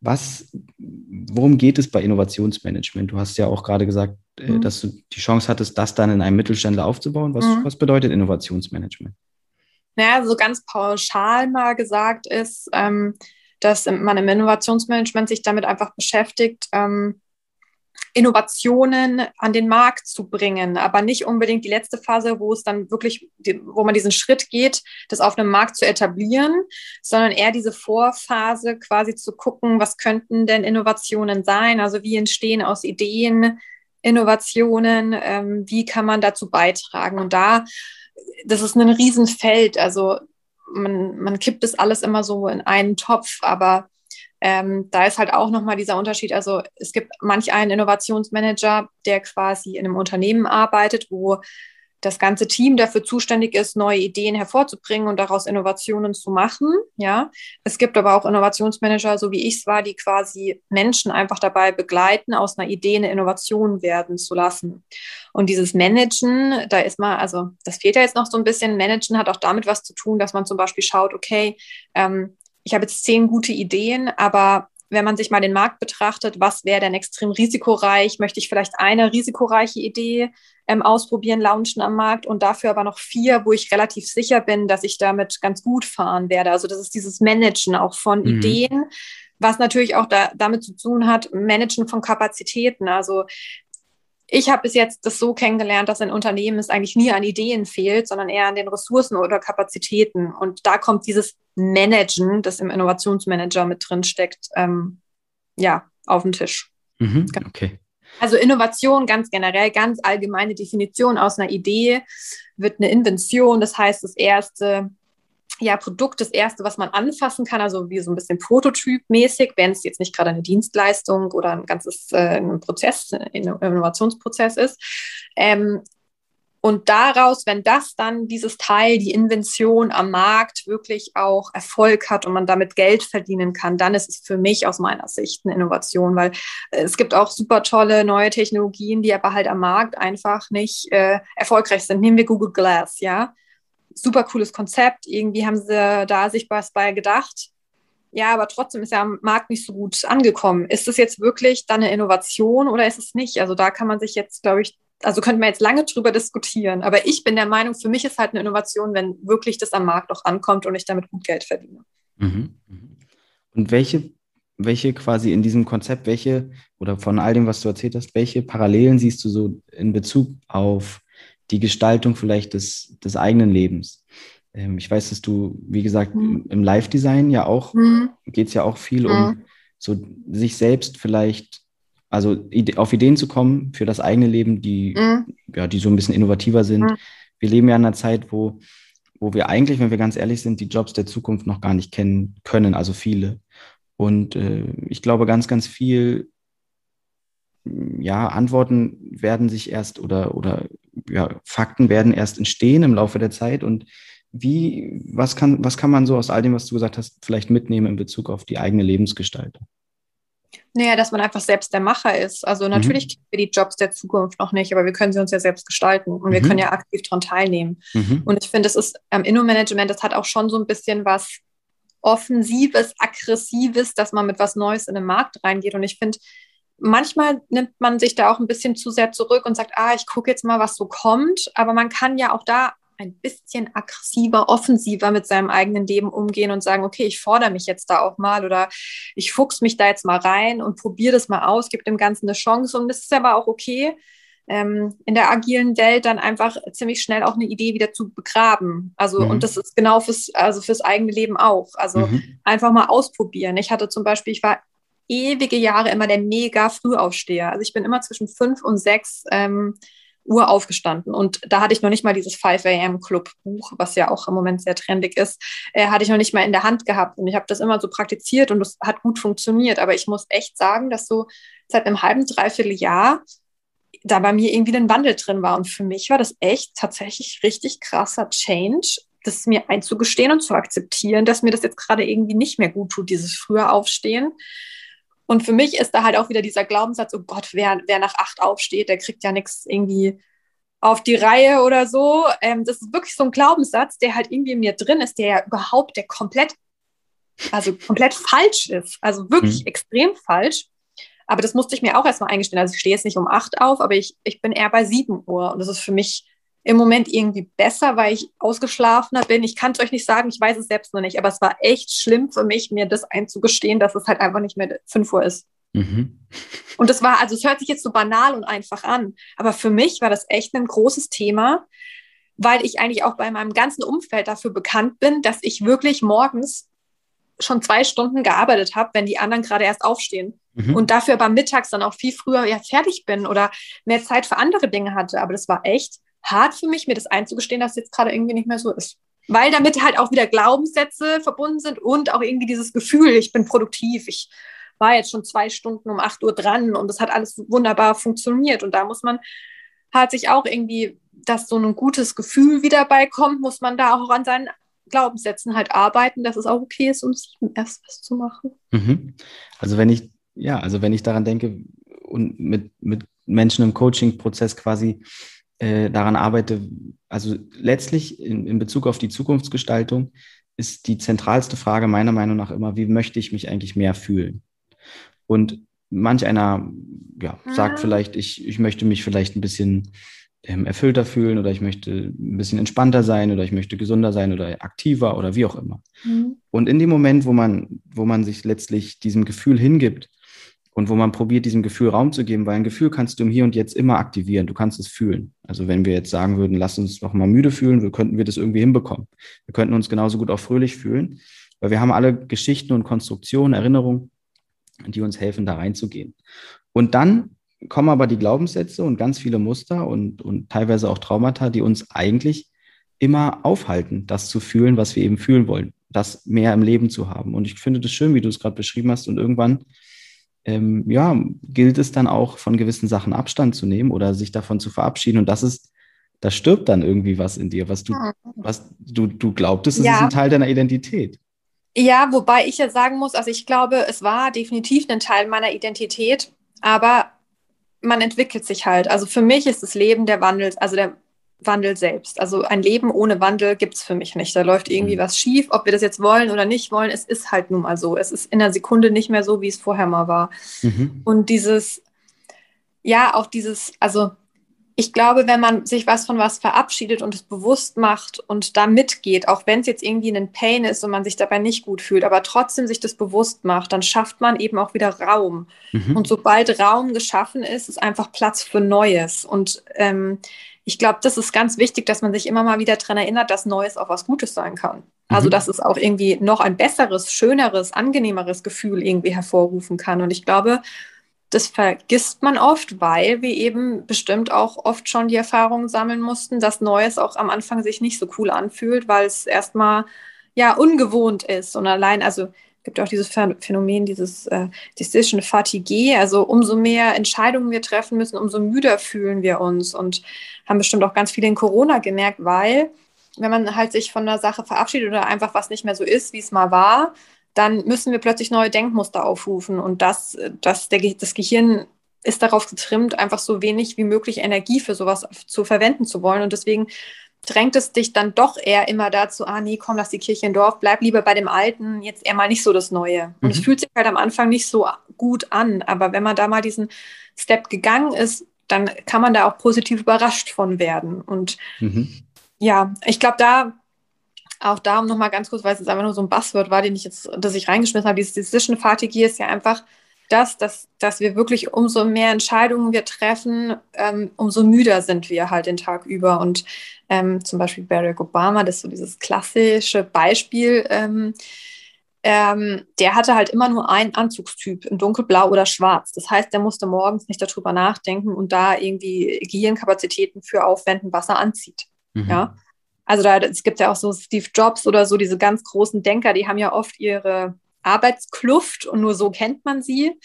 B: Was, worum geht es bei Innovationsmanagement? Du hast ja auch gerade gesagt, mhm. dass du die Chance hattest, das dann in einem Mittelständler aufzubauen. Was, mhm. was bedeutet Innovationsmanagement?
A: Naja, so ganz pauschal mal gesagt ist, ähm, dass man im Innovationsmanagement sich damit einfach beschäftigt, ähm, Innovationen an den Markt zu bringen, aber nicht unbedingt die letzte Phase, wo es dann wirklich, wo man diesen Schritt geht, das auf einem Markt zu etablieren, sondern eher diese Vorphase quasi zu gucken, was könnten denn Innovationen sein, also wie entstehen aus Ideen Innovationen, ähm, wie kann man dazu beitragen? Und da das ist ein Riesenfeld. Also man, man kippt das alles immer so in einen Topf, aber ähm, da ist halt auch nochmal dieser Unterschied. Also es gibt manch einen Innovationsmanager, der quasi in einem Unternehmen arbeitet, wo das ganze Team dafür zuständig ist, neue Ideen hervorzubringen und daraus Innovationen zu machen. Ja, es gibt aber auch Innovationsmanager, so wie ich es war, die quasi Menschen einfach dabei begleiten, aus einer Idee eine Innovation werden zu lassen. Und dieses Managen, da ist mal, also das fehlt ja jetzt noch so ein bisschen. Managen hat auch damit was zu tun, dass man zum Beispiel schaut, okay, ähm, ich habe jetzt zehn gute Ideen, aber wenn man sich mal den Markt betrachtet, was wäre denn extrem risikoreich? Möchte ich vielleicht eine risikoreiche Idee ähm, ausprobieren, launchen am Markt und dafür aber noch vier, wo ich relativ sicher bin, dass ich damit ganz gut fahren werde. Also das ist dieses Managen auch von mhm. Ideen, was natürlich auch da, damit zu tun hat, Managen von Kapazitäten. Also ich habe bis jetzt das so kennengelernt, dass ein Unternehmen es eigentlich nie an Ideen fehlt, sondern eher an den Ressourcen oder Kapazitäten. Und da kommt dieses Managen, das im Innovationsmanager mit drin steckt, ähm, ja, auf den Tisch.
B: Mhm, okay.
A: Also Innovation ganz generell, ganz allgemeine Definition aus einer Idee wird eine Invention, das heißt das erste ja, Produkt, das erste, was man anfassen kann, also wie so ein bisschen Prototyp-mäßig, wenn es jetzt nicht gerade eine Dienstleistung oder ein ganzes äh, ein Prozess, ein Innovationsprozess ist. Ähm, und daraus, wenn das dann dieses Teil, die Invention am Markt wirklich auch Erfolg hat und man damit Geld verdienen kann, dann ist es für mich aus meiner Sicht eine Innovation, weil äh, es gibt auch super tolle neue Technologien, die aber halt am Markt einfach nicht äh, erfolgreich sind. Nehmen wir Google Glass, ja. Super cooles Konzept. Irgendwie haben sie da sich was bei gedacht ja, aber trotzdem ist er am Markt nicht so gut angekommen. Ist es jetzt wirklich dann eine Innovation oder ist es nicht? Also da kann man sich jetzt, glaube ich, also könnten wir jetzt lange drüber diskutieren. Aber ich bin der Meinung, für mich ist halt eine Innovation, wenn wirklich das am Markt auch ankommt und ich damit gut Geld verdiene. Mhm.
B: mhm. Und welche, welche quasi in diesem Konzept, welche oder von all dem, was du erzählt hast, welche Parallelen siehst du so in Bezug auf die Gestaltung vielleicht des, des eigenen Lebens? Ähm, ich weiß, dass du, wie gesagt, mhm. im Live-Design ja auch, mhm. geht es ja auch viel um mhm. so sich selbst vielleicht, also auf Ideen zu kommen für das eigene Leben, die, mhm. ja, die so ein bisschen innovativer sind. Mhm. Wir leben ja in einer Zeit, wo, wo wir eigentlich, wenn wir ganz ehrlich sind, die Jobs der Zukunft noch gar nicht kennen können, also viele. Und äh, ich glaube, ganz, ganz viel, ja, Antworten werden sich erst oder, oder ja, Fakten werden erst entstehen im Laufe der Zeit und wie, was kann, was kann man so aus all dem, was du gesagt hast, vielleicht mitnehmen in Bezug auf die eigene Lebensgestaltung?
A: Naja, dass man einfach selbst der Macher ist. Also natürlich mhm. kriegen wir die Jobs der Zukunft noch nicht, aber wir können sie uns ja selbst gestalten und mhm. wir können ja aktiv daran teilnehmen. Mhm. Und ich finde, es ist am ähm, Inno-Management, das hat auch schon so ein bisschen was Offensives, Aggressives, dass man mit was Neues in den Markt reingeht. Und ich finde, manchmal nimmt man sich da auch ein bisschen zu sehr zurück und sagt, ah, ich gucke jetzt mal, was so kommt. Aber man kann ja auch da ein bisschen aggressiver, offensiver mit seinem eigenen Leben umgehen und sagen, okay, ich fordere mich jetzt da auch mal oder ich fuchs mich da jetzt mal rein und probiere das mal aus, gebe dem Ganzen eine Chance und das ist aber auch okay, ähm, in der agilen Welt dann einfach ziemlich schnell auch eine Idee wieder zu begraben. Also, mhm. und das ist genau fürs, also fürs eigene Leben auch. Also mhm. einfach mal ausprobieren. Ich hatte zum Beispiel, ich war ewige Jahre immer der mega Frühaufsteher. Also ich bin immer zwischen fünf und sechs ähm, Uhr aufgestanden. Und da hatte ich noch nicht mal dieses 5 a.m. Club Buch, was ja auch im Moment sehr trendig ist, äh, hatte ich noch nicht mal in der Hand gehabt. Und ich habe das immer so praktiziert und es hat gut funktioniert. Aber ich muss echt sagen, dass so seit einem halben, dreiviertel Jahr da bei mir irgendwie ein Wandel drin war. Und für mich war das echt tatsächlich richtig krasser Change, das mir einzugestehen und zu akzeptieren, dass mir das jetzt gerade irgendwie nicht mehr gut tut, dieses früher Aufstehen. Und für mich ist da halt auch wieder dieser Glaubenssatz, oh Gott, wer, wer nach acht aufsteht, der kriegt ja nichts irgendwie auf die Reihe oder so. Ähm, das ist wirklich so ein Glaubenssatz, der halt irgendwie in mir drin ist, der ja überhaupt, der komplett, also komplett falsch ist. Also wirklich mhm. extrem falsch. Aber das musste ich mir auch erstmal eingestehen. Also ich stehe jetzt nicht um acht auf, aber ich, ich bin eher bei sieben Uhr. Und das ist für mich im Moment irgendwie besser, weil ich ausgeschlafener bin. Ich kann es euch nicht sagen, ich weiß es selbst noch nicht, aber es war echt schlimm für mich, mir das einzugestehen, dass es halt einfach nicht mehr 5 Uhr ist. Mhm. Und das war, also es hört sich jetzt so banal und einfach an, aber für mich war das echt ein großes Thema, weil ich eigentlich auch bei meinem ganzen Umfeld dafür bekannt bin, dass ich wirklich morgens schon zwei Stunden gearbeitet habe, wenn die anderen gerade erst aufstehen. Mhm. Und dafür aber mittags dann auch viel früher ja fertig bin oder mehr Zeit für andere Dinge hatte. Aber das war echt hart für mich, mir das einzugestehen, dass es jetzt gerade irgendwie nicht mehr so ist. Weil damit halt auch wieder Glaubenssätze verbunden sind und auch irgendwie dieses Gefühl, ich bin produktiv, ich war jetzt schon zwei Stunden um 8 Uhr dran und es hat alles wunderbar funktioniert. Und da muss man halt sich auch irgendwie, dass so ein gutes Gefühl wieder beikommt, muss man da auch an seinen Glaubenssätzen halt arbeiten, dass es auch okay ist, um sieben erst was zu machen.
B: Mhm. Also wenn ich, ja, also wenn ich daran denke und mit, mit Menschen im Coaching-Prozess quasi äh, daran arbeite, also letztlich in, in Bezug auf die Zukunftsgestaltung ist die zentralste Frage meiner Meinung nach immer, wie möchte ich mich eigentlich mehr fühlen? Und manch einer ja, sagt mhm. vielleicht, ich, ich möchte mich vielleicht ein bisschen ähm, erfüllter fühlen oder ich möchte ein bisschen entspannter sein oder ich möchte gesunder sein oder aktiver oder wie auch immer. Mhm. Und in dem Moment, wo man, wo man sich letztlich diesem Gefühl hingibt, und wo man probiert, diesem Gefühl Raum zu geben, weil ein Gefühl kannst du im Hier und Jetzt immer aktivieren. Du kannst es fühlen. Also wenn wir jetzt sagen würden, lass uns noch mal müde fühlen, wir könnten wir das irgendwie hinbekommen. Wir könnten uns genauso gut auch fröhlich fühlen, weil wir haben alle Geschichten und Konstruktionen, Erinnerungen, die uns helfen, da reinzugehen. Und dann kommen aber die Glaubenssätze und ganz viele Muster und, und teilweise auch Traumata, die uns eigentlich immer aufhalten, das zu fühlen, was wir eben fühlen wollen, das mehr im Leben zu haben. Und ich finde das schön, wie du es gerade beschrieben hast. Und irgendwann ähm, ja, gilt es dann auch von gewissen Sachen Abstand zu nehmen oder sich davon zu verabschieden. Und das ist, da stirbt dann irgendwie was in dir, was du, was du, du glaubtest, es ja. ist ein Teil deiner Identität.
A: Ja, wobei ich ja sagen muss, also ich glaube, es war definitiv ein Teil meiner Identität, aber man entwickelt sich halt. Also für mich ist das Leben der Wandel, also der, Wandel selbst. Also ein Leben ohne Wandel gibt es für mich nicht. Da läuft irgendwie mhm. was schief, ob wir das jetzt wollen oder nicht wollen. Es ist halt nun mal so. Es ist in einer Sekunde nicht mehr so, wie es vorher mal war. Mhm. Und dieses, ja, auch dieses, also ich glaube, wenn man sich was von was verabschiedet und es bewusst macht und da mitgeht, auch wenn es jetzt irgendwie ein Pain ist und man sich dabei nicht gut fühlt, aber trotzdem sich das bewusst macht, dann schafft man eben auch wieder Raum. Mhm. Und sobald Raum geschaffen ist, ist einfach Platz für Neues. Und ähm, ich glaube, das ist ganz wichtig, dass man sich immer mal wieder daran erinnert, dass Neues auch was Gutes sein kann. Also, mhm. dass es auch irgendwie noch ein besseres, schöneres, angenehmeres Gefühl irgendwie hervorrufen kann. Und ich glaube, das vergisst man oft, weil wir eben bestimmt auch oft schon die Erfahrung sammeln mussten, dass Neues auch am Anfang sich nicht so cool anfühlt, weil es erstmal ja ungewohnt ist. Und allein, also gibt auch dieses Phänomen, dieses äh, Decision Fatigue. Also umso mehr Entscheidungen wir treffen müssen, umso müder fühlen wir uns und haben bestimmt auch ganz viele in Corona gemerkt, weil wenn man halt sich von der Sache verabschiedet oder einfach was nicht mehr so ist, wie es mal war, dann müssen wir plötzlich neue Denkmuster aufrufen. Und das, das, der, das Gehirn ist darauf getrimmt, einfach so wenig wie möglich Energie für sowas zu verwenden zu wollen. Und deswegen drängt es dich dann doch eher immer dazu, ah nee, komm, lass die Kirche im Dorf, bleib lieber bei dem Alten, jetzt eher mal nicht so das Neue. Und mhm. es fühlt sich halt am Anfang nicht so gut an, aber wenn man da mal diesen Step gegangen ist, dann kann man da auch positiv überrascht von werden. Und mhm. ja, ich glaube, da auch da, um nochmal ganz kurz, weil es jetzt einfach nur so ein Buzzword war, den ich jetzt, das ich reingeschmissen habe, dieses Decision Fatigue ist ja einfach das, dass, dass wir wirklich umso mehr Entscheidungen wir treffen, ähm, umso müder sind wir halt den Tag über. Und ähm, zum Beispiel Barack Obama, das ist so dieses klassische Beispiel, ähm, ähm, der hatte halt immer nur einen Anzugstyp, in dunkelblau oder schwarz. Das heißt, der musste morgens nicht darüber nachdenken und da irgendwie Gehirnkapazitäten für aufwenden, was er anzieht. Mhm. Ja. Also da, es gibt ja auch so Steve Jobs oder so, diese ganz großen Denker, die haben ja oft ihre Arbeitskluft und nur so kennt man sie.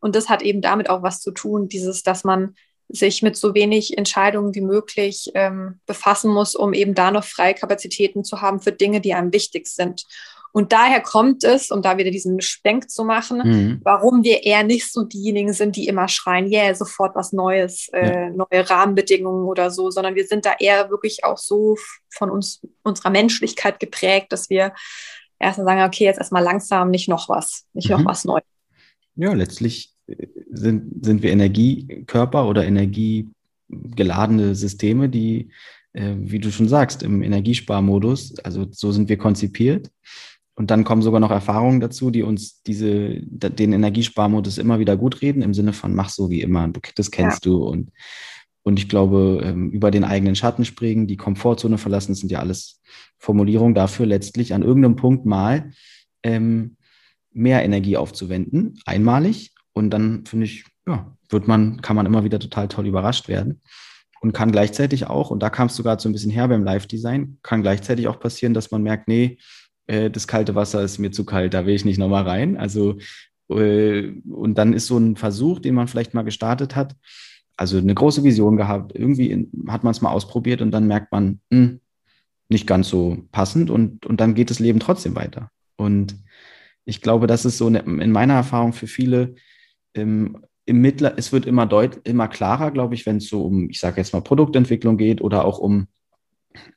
A: Und das hat eben damit auch was zu tun, dieses, dass man sich mit so wenig Entscheidungen wie möglich ähm, befassen muss, um eben da noch freie Kapazitäten zu haben für Dinge, die einem wichtig sind. Und daher kommt es, um da wieder diesen Spenk zu machen, mhm. warum wir eher nicht so diejenigen sind, die immer schreien, yeah, sofort was Neues, äh, neue Rahmenbedingungen oder so, sondern wir sind da eher wirklich auch so von uns, unserer Menschlichkeit geprägt, dass wir erstmal sagen, okay, jetzt erstmal langsam, nicht noch was, nicht mhm. noch was Neues.
B: Ja, letztlich äh, sind, sind wir Energiekörper oder energiegeladene Systeme, die, äh, wie du schon sagst, im Energiesparmodus, also so sind wir konzipiert. Und dann kommen sogar noch Erfahrungen dazu, die uns diese, den Energiesparmodus immer wieder gut reden, im Sinne von mach so wie immer, das kennst ja. du. Und, und ich glaube, ähm, über den eigenen Schatten springen, die Komfortzone verlassen, sind ja alles Formulierungen dafür, letztlich an irgendeinem Punkt mal ähm, mehr Energie aufzuwenden, einmalig. Und dann finde ich, ja, wird man, kann man immer wieder total toll überrascht werden. Und kann gleichzeitig auch, und da kam es sogar so ein bisschen her beim Live-Design, kann gleichzeitig auch passieren, dass man merkt, nee, äh, das kalte Wasser ist mir zu kalt, da will ich nicht nochmal rein. Also, äh, und dann ist so ein Versuch, den man vielleicht mal gestartet hat, also eine große Vision gehabt, irgendwie hat man es mal ausprobiert und dann merkt man, mh, hm, nicht ganz so passend und, und dann geht das Leben trotzdem weiter. Und ich glaube, das ist so eine, in meiner Erfahrung für viele ähm, im Mittler, es wird immer deut, immer klarer, glaube ich, wenn es so um, ich sage jetzt mal Produktentwicklung geht oder auch um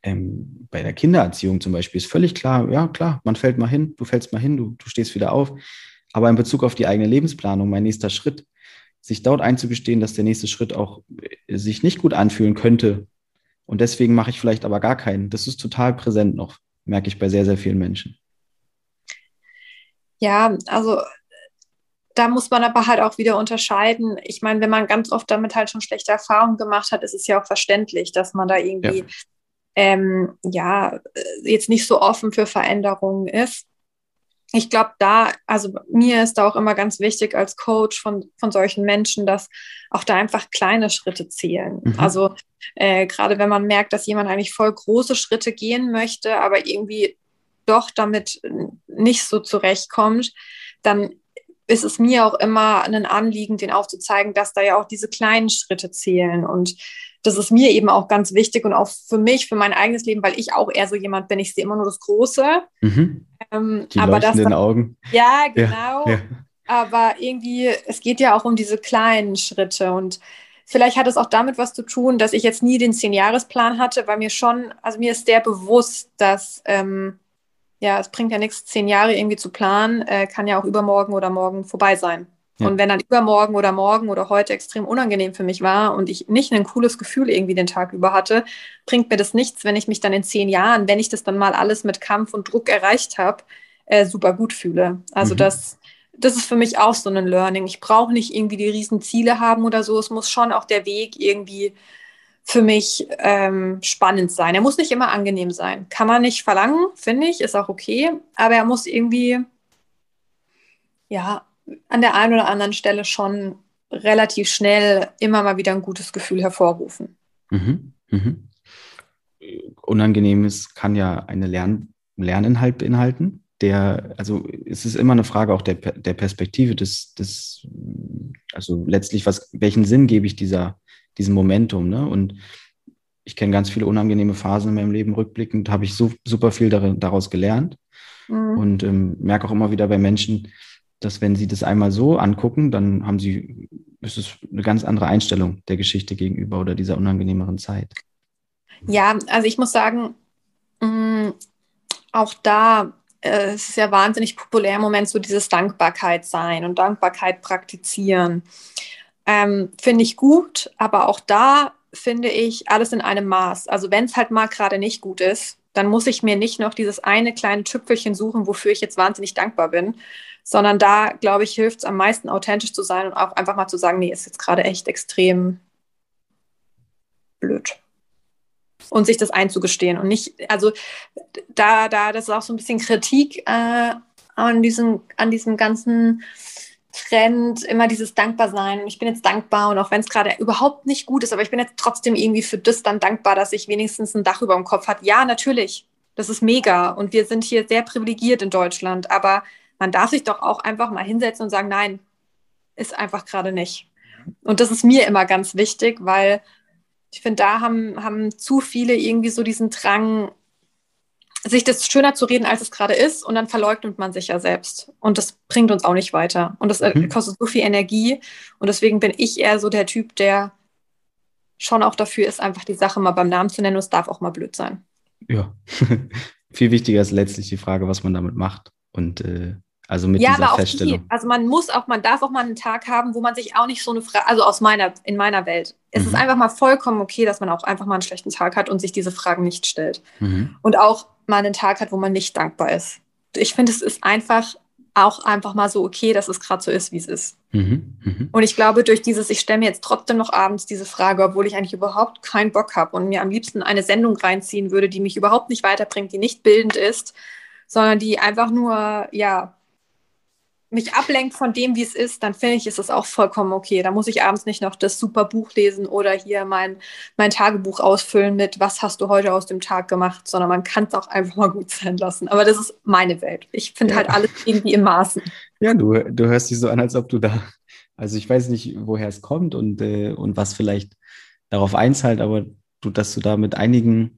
B: ähm, bei der Kindererziehung zum Beispiel ist völlig klar, ja klar, man fällt mal hin, du fällst mal hin, du, du stehst wieder auf. Aber in Bezug auf die eigene Lebensplanung, mein nächster Schritt, sich dort einzugestehen, dass der nächste Schritt auch äh, sich nicht gut anfühlen könnte. Und deswegen mache ich vielleicht aber gar keinen. Das ist total präsent noch, merke ich bei sehr, sehr vielen Menschen.
A: Ja, also da muss man aber halt auch wieder unterscheiden. Ich meine, wenn man ganz oft damit halt schon schlechte Erfahrungen gemacht hat, ist es ja auch verständlich, dass man da irgendwie ja ähm, ja, äh, jetzt nicht so offen für Veränderungen ist. Ich glaube, da, also mir ist da auch immer ganz wichtig als Coach von, von solchen Menschen, dass auch da einfach kleine Schritte zählen. Mhm. Also äh, gerade wenn man merkt, dass jemand eigentlich voll große Schritte gehen möchte, aber irgendwie doch damit nicht so zurechtkommt, dann ist es mir auch immer ein Anliegen, den aufzuzeigen, dass da ja auch diese kleinen Schritte zählen und das ist mir eben auch ganz wichtig und auch für mich, für mein eigenes Leben, weil ich auch eher so jemand bin, ich sehe immer nur das Große.
B: Mhm. Ähm, Die aber das dann, Augen.
A: Ja, genau. Ja, ja. Aber irgendwie, es geht ja auch um diese kleinen Schritte und vielleicht hat es auch damit was zu tun, dass ich jetzt nie den Zehn-Jahres-Plan hatte, weil mir schon, also mir ist sehr bewusst, dass ähm, ja, es bringt ja nichts, zehn Jahre irgendwie zu planen, äh, kann ja auch übermorgen oder morgen vorbei sein. Ja. Und wenn dann übermorgen oder morgen oder heute extrem unangenehm für mich war und ich nicht ein cooles Gefühl irgendwie den Tag über hatte, bringt mir das nichts, wenn ich mich dann in zehn Jahren, wenn ich das dann mal alles mit Kampf und Druck erreicht habe, äh, super gut fühle. Also mhm. das, das ist für mich auch so ein Learning. Ich brauche nicht irgendwie die riesen Ziele haben oder so. Es muss schon auch der Weg irgendwie für mich ähm, spannend sein. Er muss nicht immer angenehm sein. Kann man nicht verlangen, finde ich, ist auch okay. Aber er muss irgendwie, ja, an der einen oder anderen Stelle schon relativ schnell immer mal wieder ein gutes Gefühl hervorrufen. Mhm,
B: mhm. Unangenehmes kann ja eine Lern Lerninhalt beinhalten. Der, also es ist immer eine Frage auch der, der Perspektive des, des, also letztlich, was, welchen Sinn gebe ich dieser, diesem Momentum, ne? Und ich kenne ganz viele unangenehme Phasen in meinem Leben rückblickend, habe ich so super viel daraus gelernt mhm. und ähm, merke auch immer wieder bei Menschen, dass wenn sie das einmal so angucken, dann haben sie, ist es eine ganz andere Einstellung der Geschichte gegenüber oder dieser unangenehmeren Zeit.
A: Ja, also ich muss sagen, mh, mm, auch da äh, es ist ja wahnsinnig populär im Moment so dieses Dankbarkeit sein und Dankbarkeit praktizieren. Ähm, finde ich gut, aber auch da finde ich alles in einem Maß. Also wenn es halt mal gerade nicht gut ist, dann muss ich mir nicht noch dieses eine kleine Tüpfelchen suchen, wofür ich jetzt wahnsinnig dankbar bin, sondern da, glaube ich, hilft es am meisten authentisch zu sein und auch einfach mal zu sagen, nee, ist jetzt gerade echt extrem blöd. Und sich das einzugestehen und nicht, also da, da, das ist auch so ein bisschen Kritik äh, an diesem, an diesem ganzen Trend, immer dieses Dankbarsein. Ich bin jetzt dankbar und auch wenn es gerade überhaupt nicht gut ist, aber ich bin jetzt trotzdem irgendwie für das dann dankbar, dass ich wenigstens ein Dach über dem Kopf habe. Ja, natürlich. Das ist mega und wir sind hier sehr privilegiert in Deutschland, aber man darf sich doch auch einfach mal hinsetzen und sagen, nein, ist einfach gerade nicht. Und das ist mir immer ganz wichtig, weil ich finde, da haben, haben zu viele irgendwie so diesen Drang, sich das schöner zu reden, als es gerade ist, und dann verleugnet man sich ja selbst. Und das bringt uns auch nicht weiter. Und das äh, mhm. kostet so viel Energie. Und deswegen bin ich eher so der Typ, der schon auch dafür ist, einfach die Sache mal beim Namen zu nennen. Und es darf auch mal blöd sein.
B: Ja, viel wichtiger ist letztlich die Frage, was man damit macht. Und äh, also mit ja, dieser aber Feststellung.
A: Die, also man muss auch, man darf auch mal einen Tag haben, wo man sich auch nicht so eine Frage, also aus meiner, in meiner Welt. Es mhm. ist einfach mal vollkommen okay, dass man auch einfach mal einen schlechten Tag hat und sich diese Fragen nicht stellt. Mhm. Und auch mal einen Tag hat, wo man nicht dankbar ist. Ich finde, es ist einfach auch einfach mal so okay, dass es gerade so ist, wie es ist. Mhm. Mhm. Und ich glaube, durch dieses, ich stelle mir jetzt trotzdem noch abends diese Frage, obwohl ich eigentlich überhaupt keinen Bock habe und mir am liebsten eine Sendung reinziehen würde, die mich überhaupt nicht weiterbringt, die nicht bildend ist, sondern die einfach nur, ja, mich ablenkt von dem, wie es ist, dann finde ich, ist es auch vollkommen okay. Da muss ich abends nicht noch das super Buch lesen oder hier mein, mein Tagebuch ausfüllen mit, was hast du heute aus dem Tag gemacht, sondern man kann es auch einfach mal gut sein lassen. Aber das ist meine Welt. Ich finde ja. halt alles irgendwie im Maßen.
B: Ja, du, du hörst dich so an, als ob du da, also ich weiß nicht, woher es kommt und, äh, und was vielleicht darauf einzahlt, aber du, dass du da mit einigen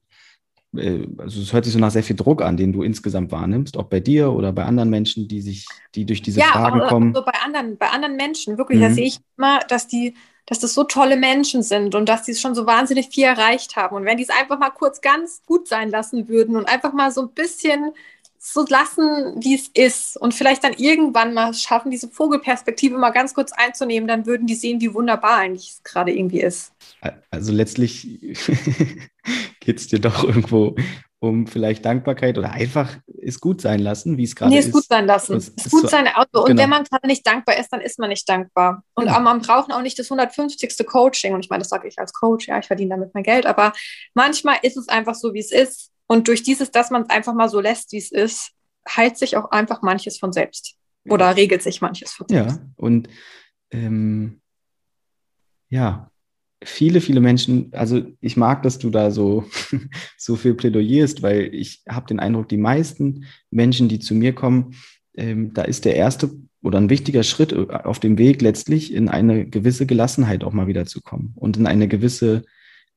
B: also es hört sich so nach sehr viel Druck an, den du insgesamt wahrnimmst, ob bei dir oder bei anderen Menschen, die sich, die durch diese ja, Fragen kommen.
A: Ja, also bei anderen, bei anderen Menschen, wirklich, mhm. da sehe ich immer, dass die, dass das so tolle Menschen sind und dass die schon so wahnsinnig viel erreicht haben. Und wenn die es einfach mal kurz ganz gut sein lassen würden und einfach mal so ein bisschen so lassen, wie es ist und vielleicht dann irgendwann mal schaffen, diese Vogelperspektive mal ganz kurz einzunehmen, dann würden die sehen, wie wunderbar eigentlich es gerade irgendwie ist.
B: Also letztlich geht es dir doch irgendwo um vielleicht Dankbarkeit oder einfach es gut sein lassen, wie es gerade nee, ist. Nee,
A: es gut sein lassen. Es ist gut sein. Also, und genau. wenn man gerade nicht dankbar ist, dann ist man nicht dankbar. Und genau. man braucht auch nicht das 150. Coaching. Und ich meine, das sage ich als Coach, ja, ich verdiene damit mein Geld. Aber manchmal ist es einfach so, wie es ist. Und durch dieses, dass man es einfach mal so lässt, wie es ist, heilt sich auch einfach manches von selbst. Oder regelt sich manches von
B: selbst. Ja, und ähm, ja, viele, viele Menschen, also ich mag, dass du da so, so viel plädoyierst, weil ich habe den Eindruck, die meisten Menschen, die zu mir kommen, ähm, da ist der erste oder ein wichtiger Schritt äh, auf dem Weg letztlich in eine gewisse Gelassenheit auch mal wieder zu kommen und in eine gewisse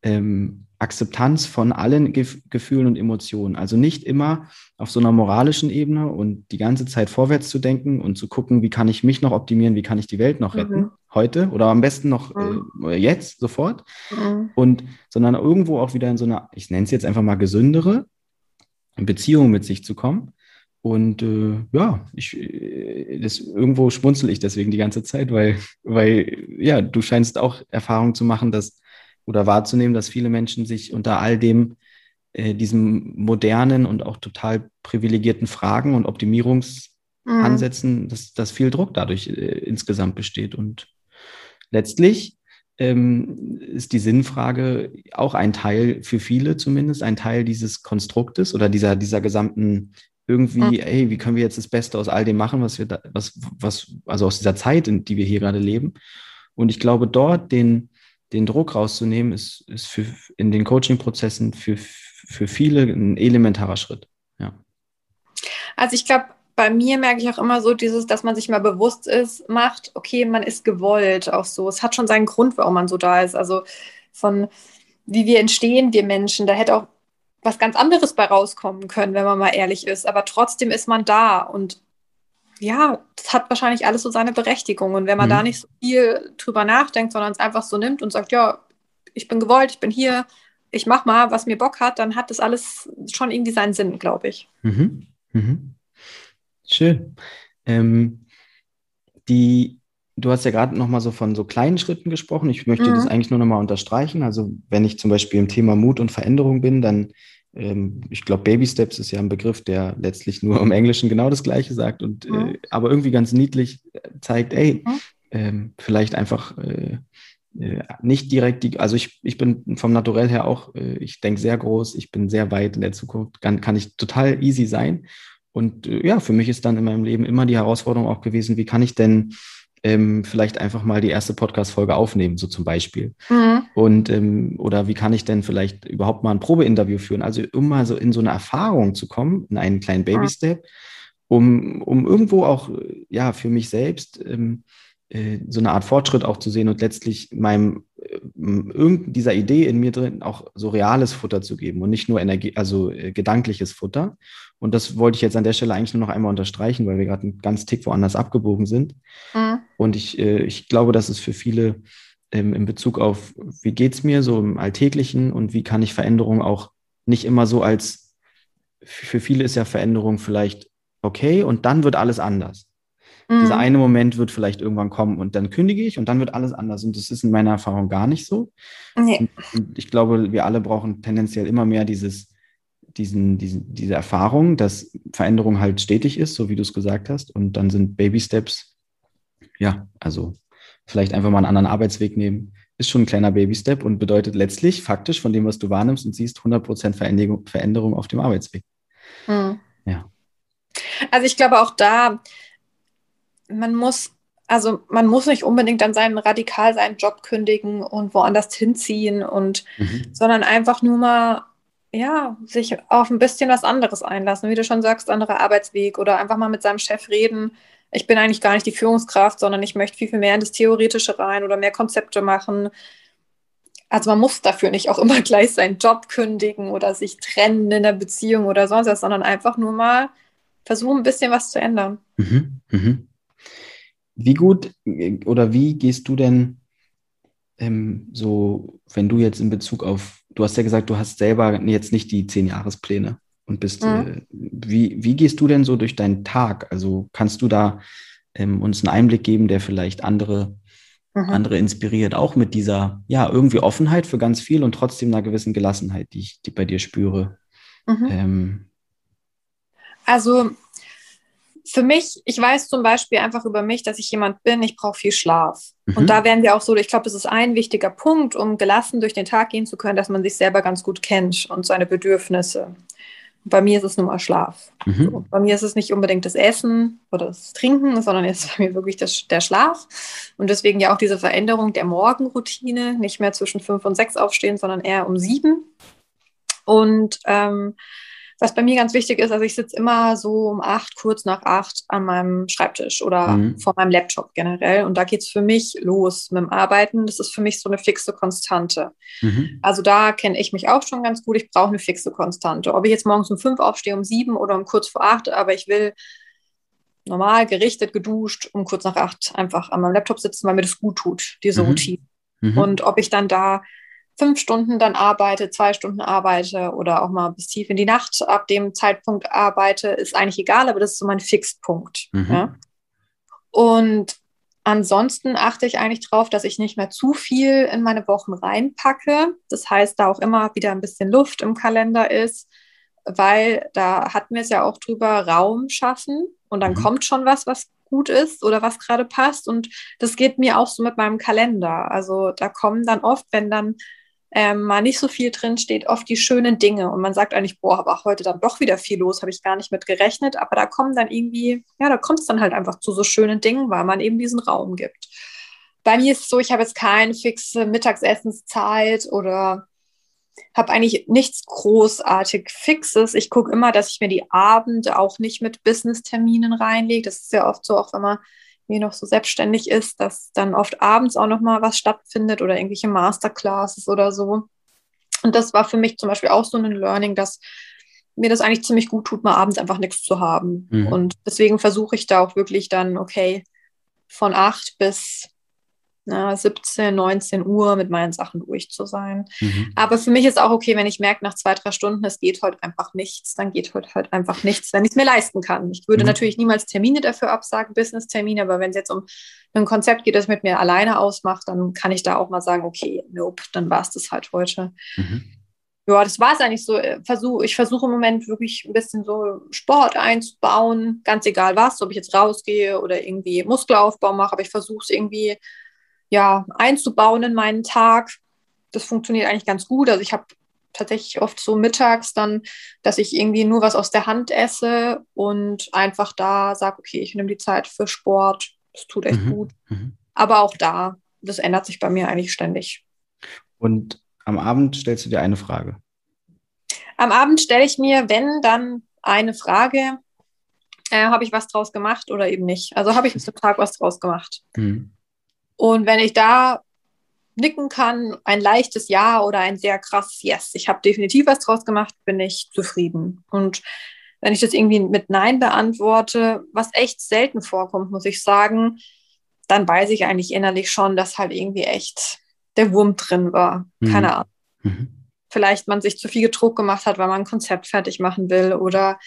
B: ähm, Akzeptanz von allen Gef Gefühlen und Emotionen. Also nicht immer auf so einer moralischen Ebene und die ganze Zeit vorwärts zu denken und zu gucken, wie kann ich mich noch optimieren, wie kann ich die Welt noch retten. Mhm. Heute oder am besten noch mhm. äh, jetzt, sofort. Mhm. Und sondern irgendwo auch wieder in so einer, ich nenne es jetzt einfach mal gesündere Beziehung mit sich zu kommen. Und äh, ja, ich, äh, das, irgendwo schmunzel ich deswegen die ganze Zeit, weil, weil ja, du scheinst auch Erfahrung zu machen, dass oder wahrzunehmen, dass viele Menschen sich unter all dem, äh, diesem modernen und auch total privilegierten Fragen und Optimierungsansätzen, mhm. dass, dass viel Druck dadurch äh, insgesamt besteht. Und letztlich ähm, ist die Sinnfrage auch ein Teil, für viele zumindest, ein Teil dieses Konstruktes oder dieser, dieser gesamten irgendwie, mhm. ey, wie können wir jetzt das Beste aus all dem machen, was wir da, was, was, also aus dieser Zeit, in die wir hier gerade leben. Und ich glaube, dort den, den Druck rauszunehmen, ist, ist für, in den Coaching-Prozessen für, für viele ein elementarer Schritt. Ja.
A: Also ich glaube, bei mir merke ich auch immer so dieses, dass man sich mal bewusst ist, macht, okay, man ist gewollt auch so. Es hat schon seinen Grund, warum man so da ist. Also von wie wir entstehen, wir Menschen, da hätte auch was ganz anderes bei rauskommen können, wenn man mal ehrlich ist. Aber trotzdem ist man da und ja, das hat wahrscheinlich alles so seine Berechtigung. Und wenn man mhm. da nicht so viel drüber nachdenkt, sondern es einfach so nimmt und sagt, ja, ich bin gewollt, ich bin hier, ich mach mal, was mir Bock hat, dann hat das alles schon irgendwie seinen Sinn, glaube ich. Mhm. Mhm.
B: Schön. Ähm, die, du hast ja gerade noch mal so von so kleinen Schritten gesprochen. Ich möchte mhm. das eigentlich nur noch mal unterstreichen. Also wenn ich zum Beispiel im Thema Mut und Veränderung bin, dann ähm, ich glaube, Baby Steps ist ja ein Begriff, der letztlich nur im Englischen genau das Gleiche sagt und mhm. äh, aber irgendwie ganz niedlich zeigt, ey, mhm. ähm, vielleicht einfach äh, äh, nicht direkt die, also ich, ich bin vom Naturell her auch, äh, ich denke sehr groß, ich bin sehr weit in der Zukunft, kann, kann ich total easy sein. Und äh, ja, für mich ist dann in meinem Leben immer die Herausforderung auch gewesen, wie kann ich denn ähm, vielleicht einfach mal die erste Podcast-Folge aufnehmen, so zum Beispiel. Mhm. Und ähm, oder wie kann ich denn vielleicht überhaupt mal ein Probeinterview führen? Also um mal so in so eine Erfahrung zu kommen, in einen kleinen Baby-Step, um, um irgendwo auch ja für mich selbst ähm, äh, so eine Art Fortschritt auch zu sehen und letztlich meinem äh, dieser Idee in mir drin auch so reales Futter zu geben und nicht nur Energie, also äh, gedankliches Futter. Und das wollte ich jetzt an der Stelle eigentlich nur noch einmal unterstreichen, weil wir gerade einen ganz Tick woanders abgebogen sind. Mhm. Und ich, äh, ich glaube, dass es für viele ähm, in Bezug auf, wie geht es mir so im Alltäglichen und wie kann ich Veränderung auch nicht immer so als, für viele ist ja Veränderung vielleicht okay und dann wird alles anders. Mhm. Dieser eine Moment wird vielleicht irgendwann kommen und dann kündige ich und dann wird alles anders. Und das ist in meiner Erfahrung gar nicht so. Nee. Ich glaube, wir alle brauchen tendenziell immer mehr dieses, diesen, diesen, diese Erfahrung, dass Veränderung halt stetig ist, so wie du es gesagt hast. Und dann sind Baby Steps, ja, also vielleicht einfach mal einen anderen Arbeitsweg nehmen, ist schon ein kleiner Baby Step und bedeutet letztlich faktisch von dem, was du wahrnimmst und siehst, 100% Veränderung, Veränderung auf dem Arbeitsweg.
A: Hm. Ja. Also ich glaube auch da, man muss, also man muss nicht unbedingt dann seinen radikal seinen Job kündigen und woanders hinziehen und, mhm. sondern einfach nur mal ja, sich auf ein bisschen was anderes einlassen, wie du schon sagst, anderer Arbeitsweg oder einfach mal mit seinem Chef reden. Ich bin eigentlich gar nicht die Führungskraft, sondern ich möchte viel, viel mehr in das Theoretische rein oder mehr Konzepte machen. Also man muss dafür nicht auch immer gleich seinen Job kündigen oder sich trennen in der Beziehung oder sonst was, sondern einfach nur mal versuchen, ein bisschen was zu ändern. Mhm, mhm.
B: Wie gut oder wie gehst du denn ähm, so, wenn du jetzt in Bezug auf du hast ja gesagt, du hast selber jetzt nicht die zehn Jahrespläne und bist, mhm. äh, wie, wie gehst du denn so durch deinen Tag? Also kannst du da ähm, uns einen Einblick geben, der vielleicht andere, mhm. andere inspiriert, auch mit dieser, ja, irgendwie Offenheit für ganz viel und trotzdem einer gewissen Gelassenheit, die ich die bei dir spüre? Mhm. Ähm,
A: also für mich, ich weiß zum Beispiel einfach über mich, dass ich jemand bin, ich brauche viel Schlaf. Mhm. Und da werden wir auch so, ich glaube, das ist ein wichtiger Punkt, um gelassen durch den Tag gehen zu können, dass man sich selber ganz gut kennt und seine Bedürfnisse. Bei mir ist es nun mal Schlaf. Mhm. So, bei mir ist es nicht unbedingt das Essen oder das Trinken, sondern jetzt bei mir wirklich das, der Schlaf. Und deswegen ja auch diese Veränderung der Morgenroutine, nicht mehr zwischen fünf und sechs aufstehen, sondern eher um sieben. Und ähm, was bei mir ganz wichtig ist, also ich sitze immer so um acht, kurz nach acht an meinem Schreibtisch oder mhm. vor meinem Laptop generell. Und da geht es für mich los mit dem Arbeiten. Das ist für mich so eine fixe Konstante. Mhm. Also da kenne ich mich auch schon ganz gut. Ich brauche eine fixe Konstante. Ob ich jetzt morgens um fünf aufstehe, um sieben oder um kurz vor acht, aber ich will normal gerichtet, geduscht, um kurz nach acht einfach an meinem Laptop sitzen, weil mir das gut tut, diese mhm. Routine. Mhm. Und ob ich dann da fünf Stunden dann arbeite, zwei Stunden arbeite oder auch mal bis tief in die Nacht ab dem Zeitpunkt arbeite, ist eigentlich egal, aber das ist so mein Fixpunkt. Mhm. Ja? Und ansonsten achte ich eigentlich darauf, dass ich nicht mehr zu viel in meine Wochen reinpacke. Das heißt, da auch immer wieder ein bisschen Luft im Kalender ist, weil da hatten wir es ja auch drüber, Raum schaffen und dann mhm. kommt schon was, was gut ist oder was gerade passt. Und das geht mir auch so mit meinem Kalender. Also da kommen dann oft, wenn dann ähm, mal nicht so viel drin steht, oft die schönen Dinge. Und man sagt eigentlich, boah, aber heute dann doch wieder viel los, habe ich gar nicht mit gerechnet. Aber da kommen dann irgendwie, ja, da kommt es dann halt einfach zu so schönen Dingen, weil man eben diesen Raum gibt. Bei mir ist es so, ich habe jetzt keine fixe Mittagsessenszeit oder habe eigentlich nichts großartig Fixes. Ich gucke immer, dass ich mir die Abende auch nicht mit Business-Terminen reinlege. Das ist ja oft so, auch wenn man wie noch so selbstständig ist, dass dann oft abends auch noch mal was stattfindet oder irgendwelche Masterclasses oder so. Und das war für mich zum Beispiel auch so ein Learning, dass mir das eigentlich ziemlich gut tut, mal abends einfach nichts zu haben. Mhm. Und deswegen versuche ich da auch wirklich dann, okay, von acht bis na, 17, 19 Uhr mit meinen Sachen durch zu sein. Mhm. Aber für mich ist auch okay, wenn ich merke, nach zwei, drei Stunden, es geht heute einfach nichts, dann geht heute halt einfach nichts, wenn ich es mir leisten kann. Ich würde mhm. natürlich niemals Termine dafür absagen, Business-Termine, aber wenn es jetzt um ein Konzept geht, das mit mir alleine ausmacht, dann kann ich da auch mal sagen, okay, nope, dann war es das halt heute. Mhm. Ja, das war es eigentlich so. Äh, Versuch, ich versuche im Moment wirklich ein bisschen so Sport einzubauen, ganz egal was, ob ich jetzt rausgehe oder irgendwie Muskelaufbau mache, aber ich versuche es irgendwie ja, einzubauen in meinen Tag. Das funktioniert eigentlich ganz gut. Also ich habe tatsächlich oft so mittags dann, dass ich irgendwie nur was aus der Hand esse und einfach da sage, okay, ich nehme die Zeit für Sport. Das tut echt mhm. gut. Mhm. Aber auch da, das ändert sich bei mir eigentlich ständig.
B: Und am Abend stellst du dir eine Frage?
A: Am Abend stelle ich mir, wenn, dann eine Frage. Äh, habe ich was draus gemacht oder eben nicht? Also habe ich am Tag was draus gemacht? Mhm. Und wenn ich da nicken kann, ein leichtes Ja oder ein sehr krasses Yes, ich habe definitiv was draus gemacht, bin ich zufrieden. Und wenn ich das irgendwie mit Nein beantworte, was echt selten vorkommt, muss ich sagen, dann weiß ich eigentlich innerlich schon, dass halt irgendwie echt der Wurm drin war. Mhm. Keine Ahnung. Mhm. Vielleicht man sich zu viel Druck gemacht hat, weil man ein Konzept fertig machen will oder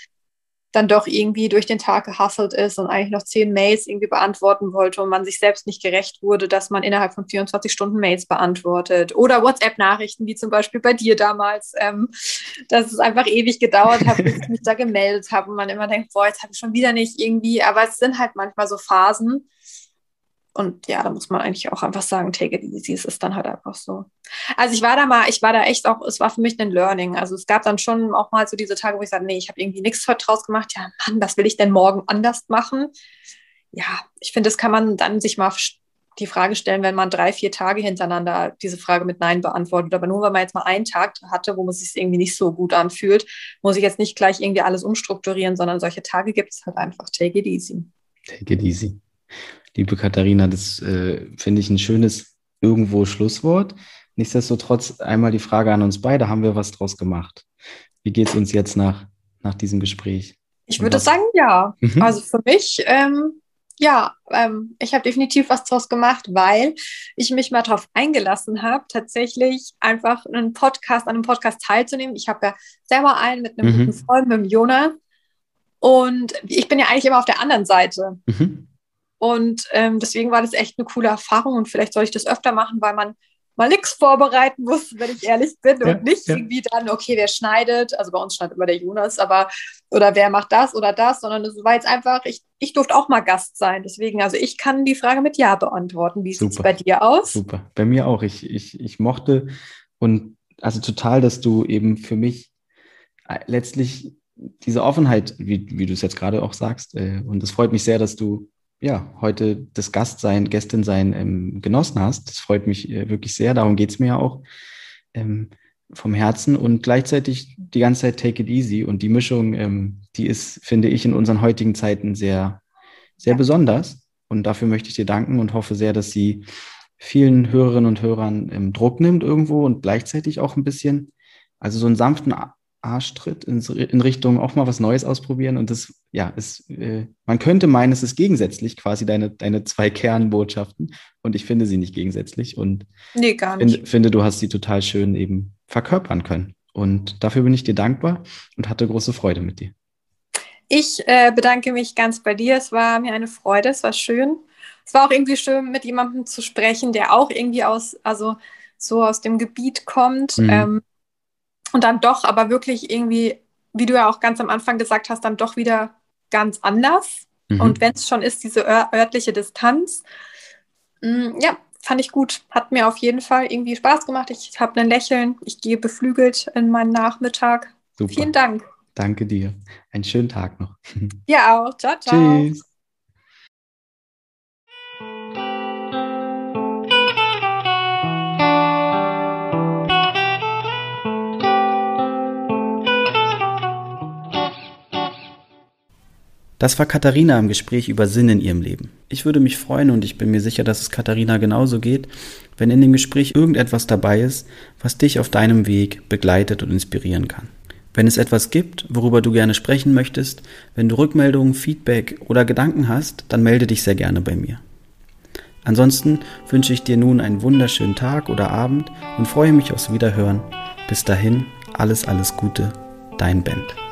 A: dann doch irgendwie durch den Tag gehasselt ist und eigentlich noch zehn Mails irgendwie beantworten wollte und man sich selbst nicht gerecht wurde, dass man innerhalb von 24 Stunden Mails beantwortet. Oder WhatsApp-Nachrichten, wie zum Beispiel bei dir damals, ähm, dass es einfach ewig gedauert hat, bis ich mich da gemeldet habe und man immer denkt, boah, jetzt habe ich schon wieder nicht irgendwie. Aber es sind halt manchmal so Phasen, und ja, da muss man eigentlich auch einfach sagen, take it easy. Es ist dann halt einfach so. Also ich war da mal, ich war da echt auch, es war für mich ein Learning. Also es gab dann schon auch mal so diese Tage, wo ich sage, nee, ich habe irgendwie nichts heute draus gemacht. Ja, Mann, was will ich denn morgen anders machen? Ja, ich finde, das kann man dann sich mal die Frage stellen, wenn man drei, vier Tage hintereinander diese Frage mit Nein beantwortet. Aber nur weil man jetzt mal einen Tag hatte, wo man sich irgendwie nicht so gut anfühlt, muss ich jetzt nicht gleich irgendwie alles umstrukturieren, sondern solche Tage gibt es halt einfach. Take it easy.
B: Take it easy liebe Katharina. Das äh, finde ich ein schönes irgendwo Schlusswort. Nichtsdestotrotz einmal die Frage an uns beide, haben wir was draus gemacht? Wie geht es uns jetzt nach, nach diesem Gespräch?
A: Ich würde sagen, ja. Mhm. Also für mich, ähm, ja, ähm, ich habe definitiv was draus gemacht, weil ich mich mal darauf eingelassen habe, tatsächlich einfach einen Podcast, an einem Podcast teilzunehmen. Ich habe ja selber einen mit einem mhm. guten Freund, mit dem Jonah. Und ich bin ja eigentlich immer auf der anderen Seite. Mhm. Und ähm, deswegen war das echt eine coole Erfahrung und vielleicht soll ich das öfter machen, weil man mal nichts vorbereiten muss, wenn ich ehrlich bin ja, und nicht ja. irgendwie dann, okay, wer schneidet, also bei uns schneidet immer der Jonas, aber oder wer macht das oder das, sondern es war jetzt einfach, ich, ich durfte auch mal Gast sein. Deswegen, also ich kann die Frage mit Ja beantworten. Wie sieht es bei dir aus?
B: Super, bei mir auch. Ich, ich, ich mochte und also total, dass du eben für mich äh, letztlich diese Offenheit, wie, wie du es jetzt gerade auch sagst, äh, und es freut mich sehr, dass du ja, heute das Gastsein, Gästin sein ähm, genossen hast. Das freut mich äh, wirklich sehr. Darum geht es mir ja auch ähm, vom Herzen und gleichzeitig die ganze Zeit take it easy. Und die Mischung, ähm, die ist, finde ich, in unseren heutigen Zeiten sehr, sehr ja. besonders. Und dafür möchte ich dir danken und hoffe sehr, dass sie vielen Hörerinnen und Hörern ähm, Druck nimmt irgendwo und gleichzeitig auch ein bisschen, also so einen sanften Arschtritt in, in Richtung auch mal was Neues ausprobieren und das ja, es, äh, man könnte meinen, es ist gegensätzlich, quasi deine, deine zwei Kernbotschaften. Und ich finde sie nicht gegensätzlich. Und
A: nee, gar nicht.
B: Finde, finde, du hast sie total schön eben verkörpern können. Und dafür bin ich dir dankbar und hatte große Freude mit dir.
A: Ich äh, bedanke mich ganz bei dir. Es war mir eine Freude, es war schön. Es war auch irgendwie schön, mit jemandem zu sprechen, der auch irgendwie aus, also so aus dem Gebiet kommt. Mhm. Ähm, und dann doch aber wirklich irgendwie, wie du ja auch ganz am Anfang gesagt hast, dann doch wieder ganz anders. Mhm. Und wenn es schon ist, diese örtliche Distanz. Mh, mm, ja, fand ich gut. Hat mir auf jeden Fall irgendwie Spaß gemacht. Ich habe ein Lächeln. Ich gehe beflügelt in meinen Nachmittag. Super. Vielen Dank.
B: Danke dir. Einen schönen Tag noch.
A: Ja auch. Ciao, ciao. Tschüss.
B: Das war Katharina im Gespräch über Sinn in ihrem Leben. Ich würde mich freuen und ich bin mir sicher, dass es Katharina genauso geht, wenn in dem Gespräch irgendetwas dabei ist, was dich auf deinem Weg begleitet und inspirieren kann. Wenn es etwas gibt, worüber du gerne sprechen möchtest, wenn du Rückmeldungen, Feedback oder Gedanken hast, dann melde dich sehr gerne bei mir. Ansonsten wünsche ich dir nun einen wunderschönen Tag oder Abend und freue mich aufs Wiederhören. Bis dahin, alles, alles Gute, dein Band.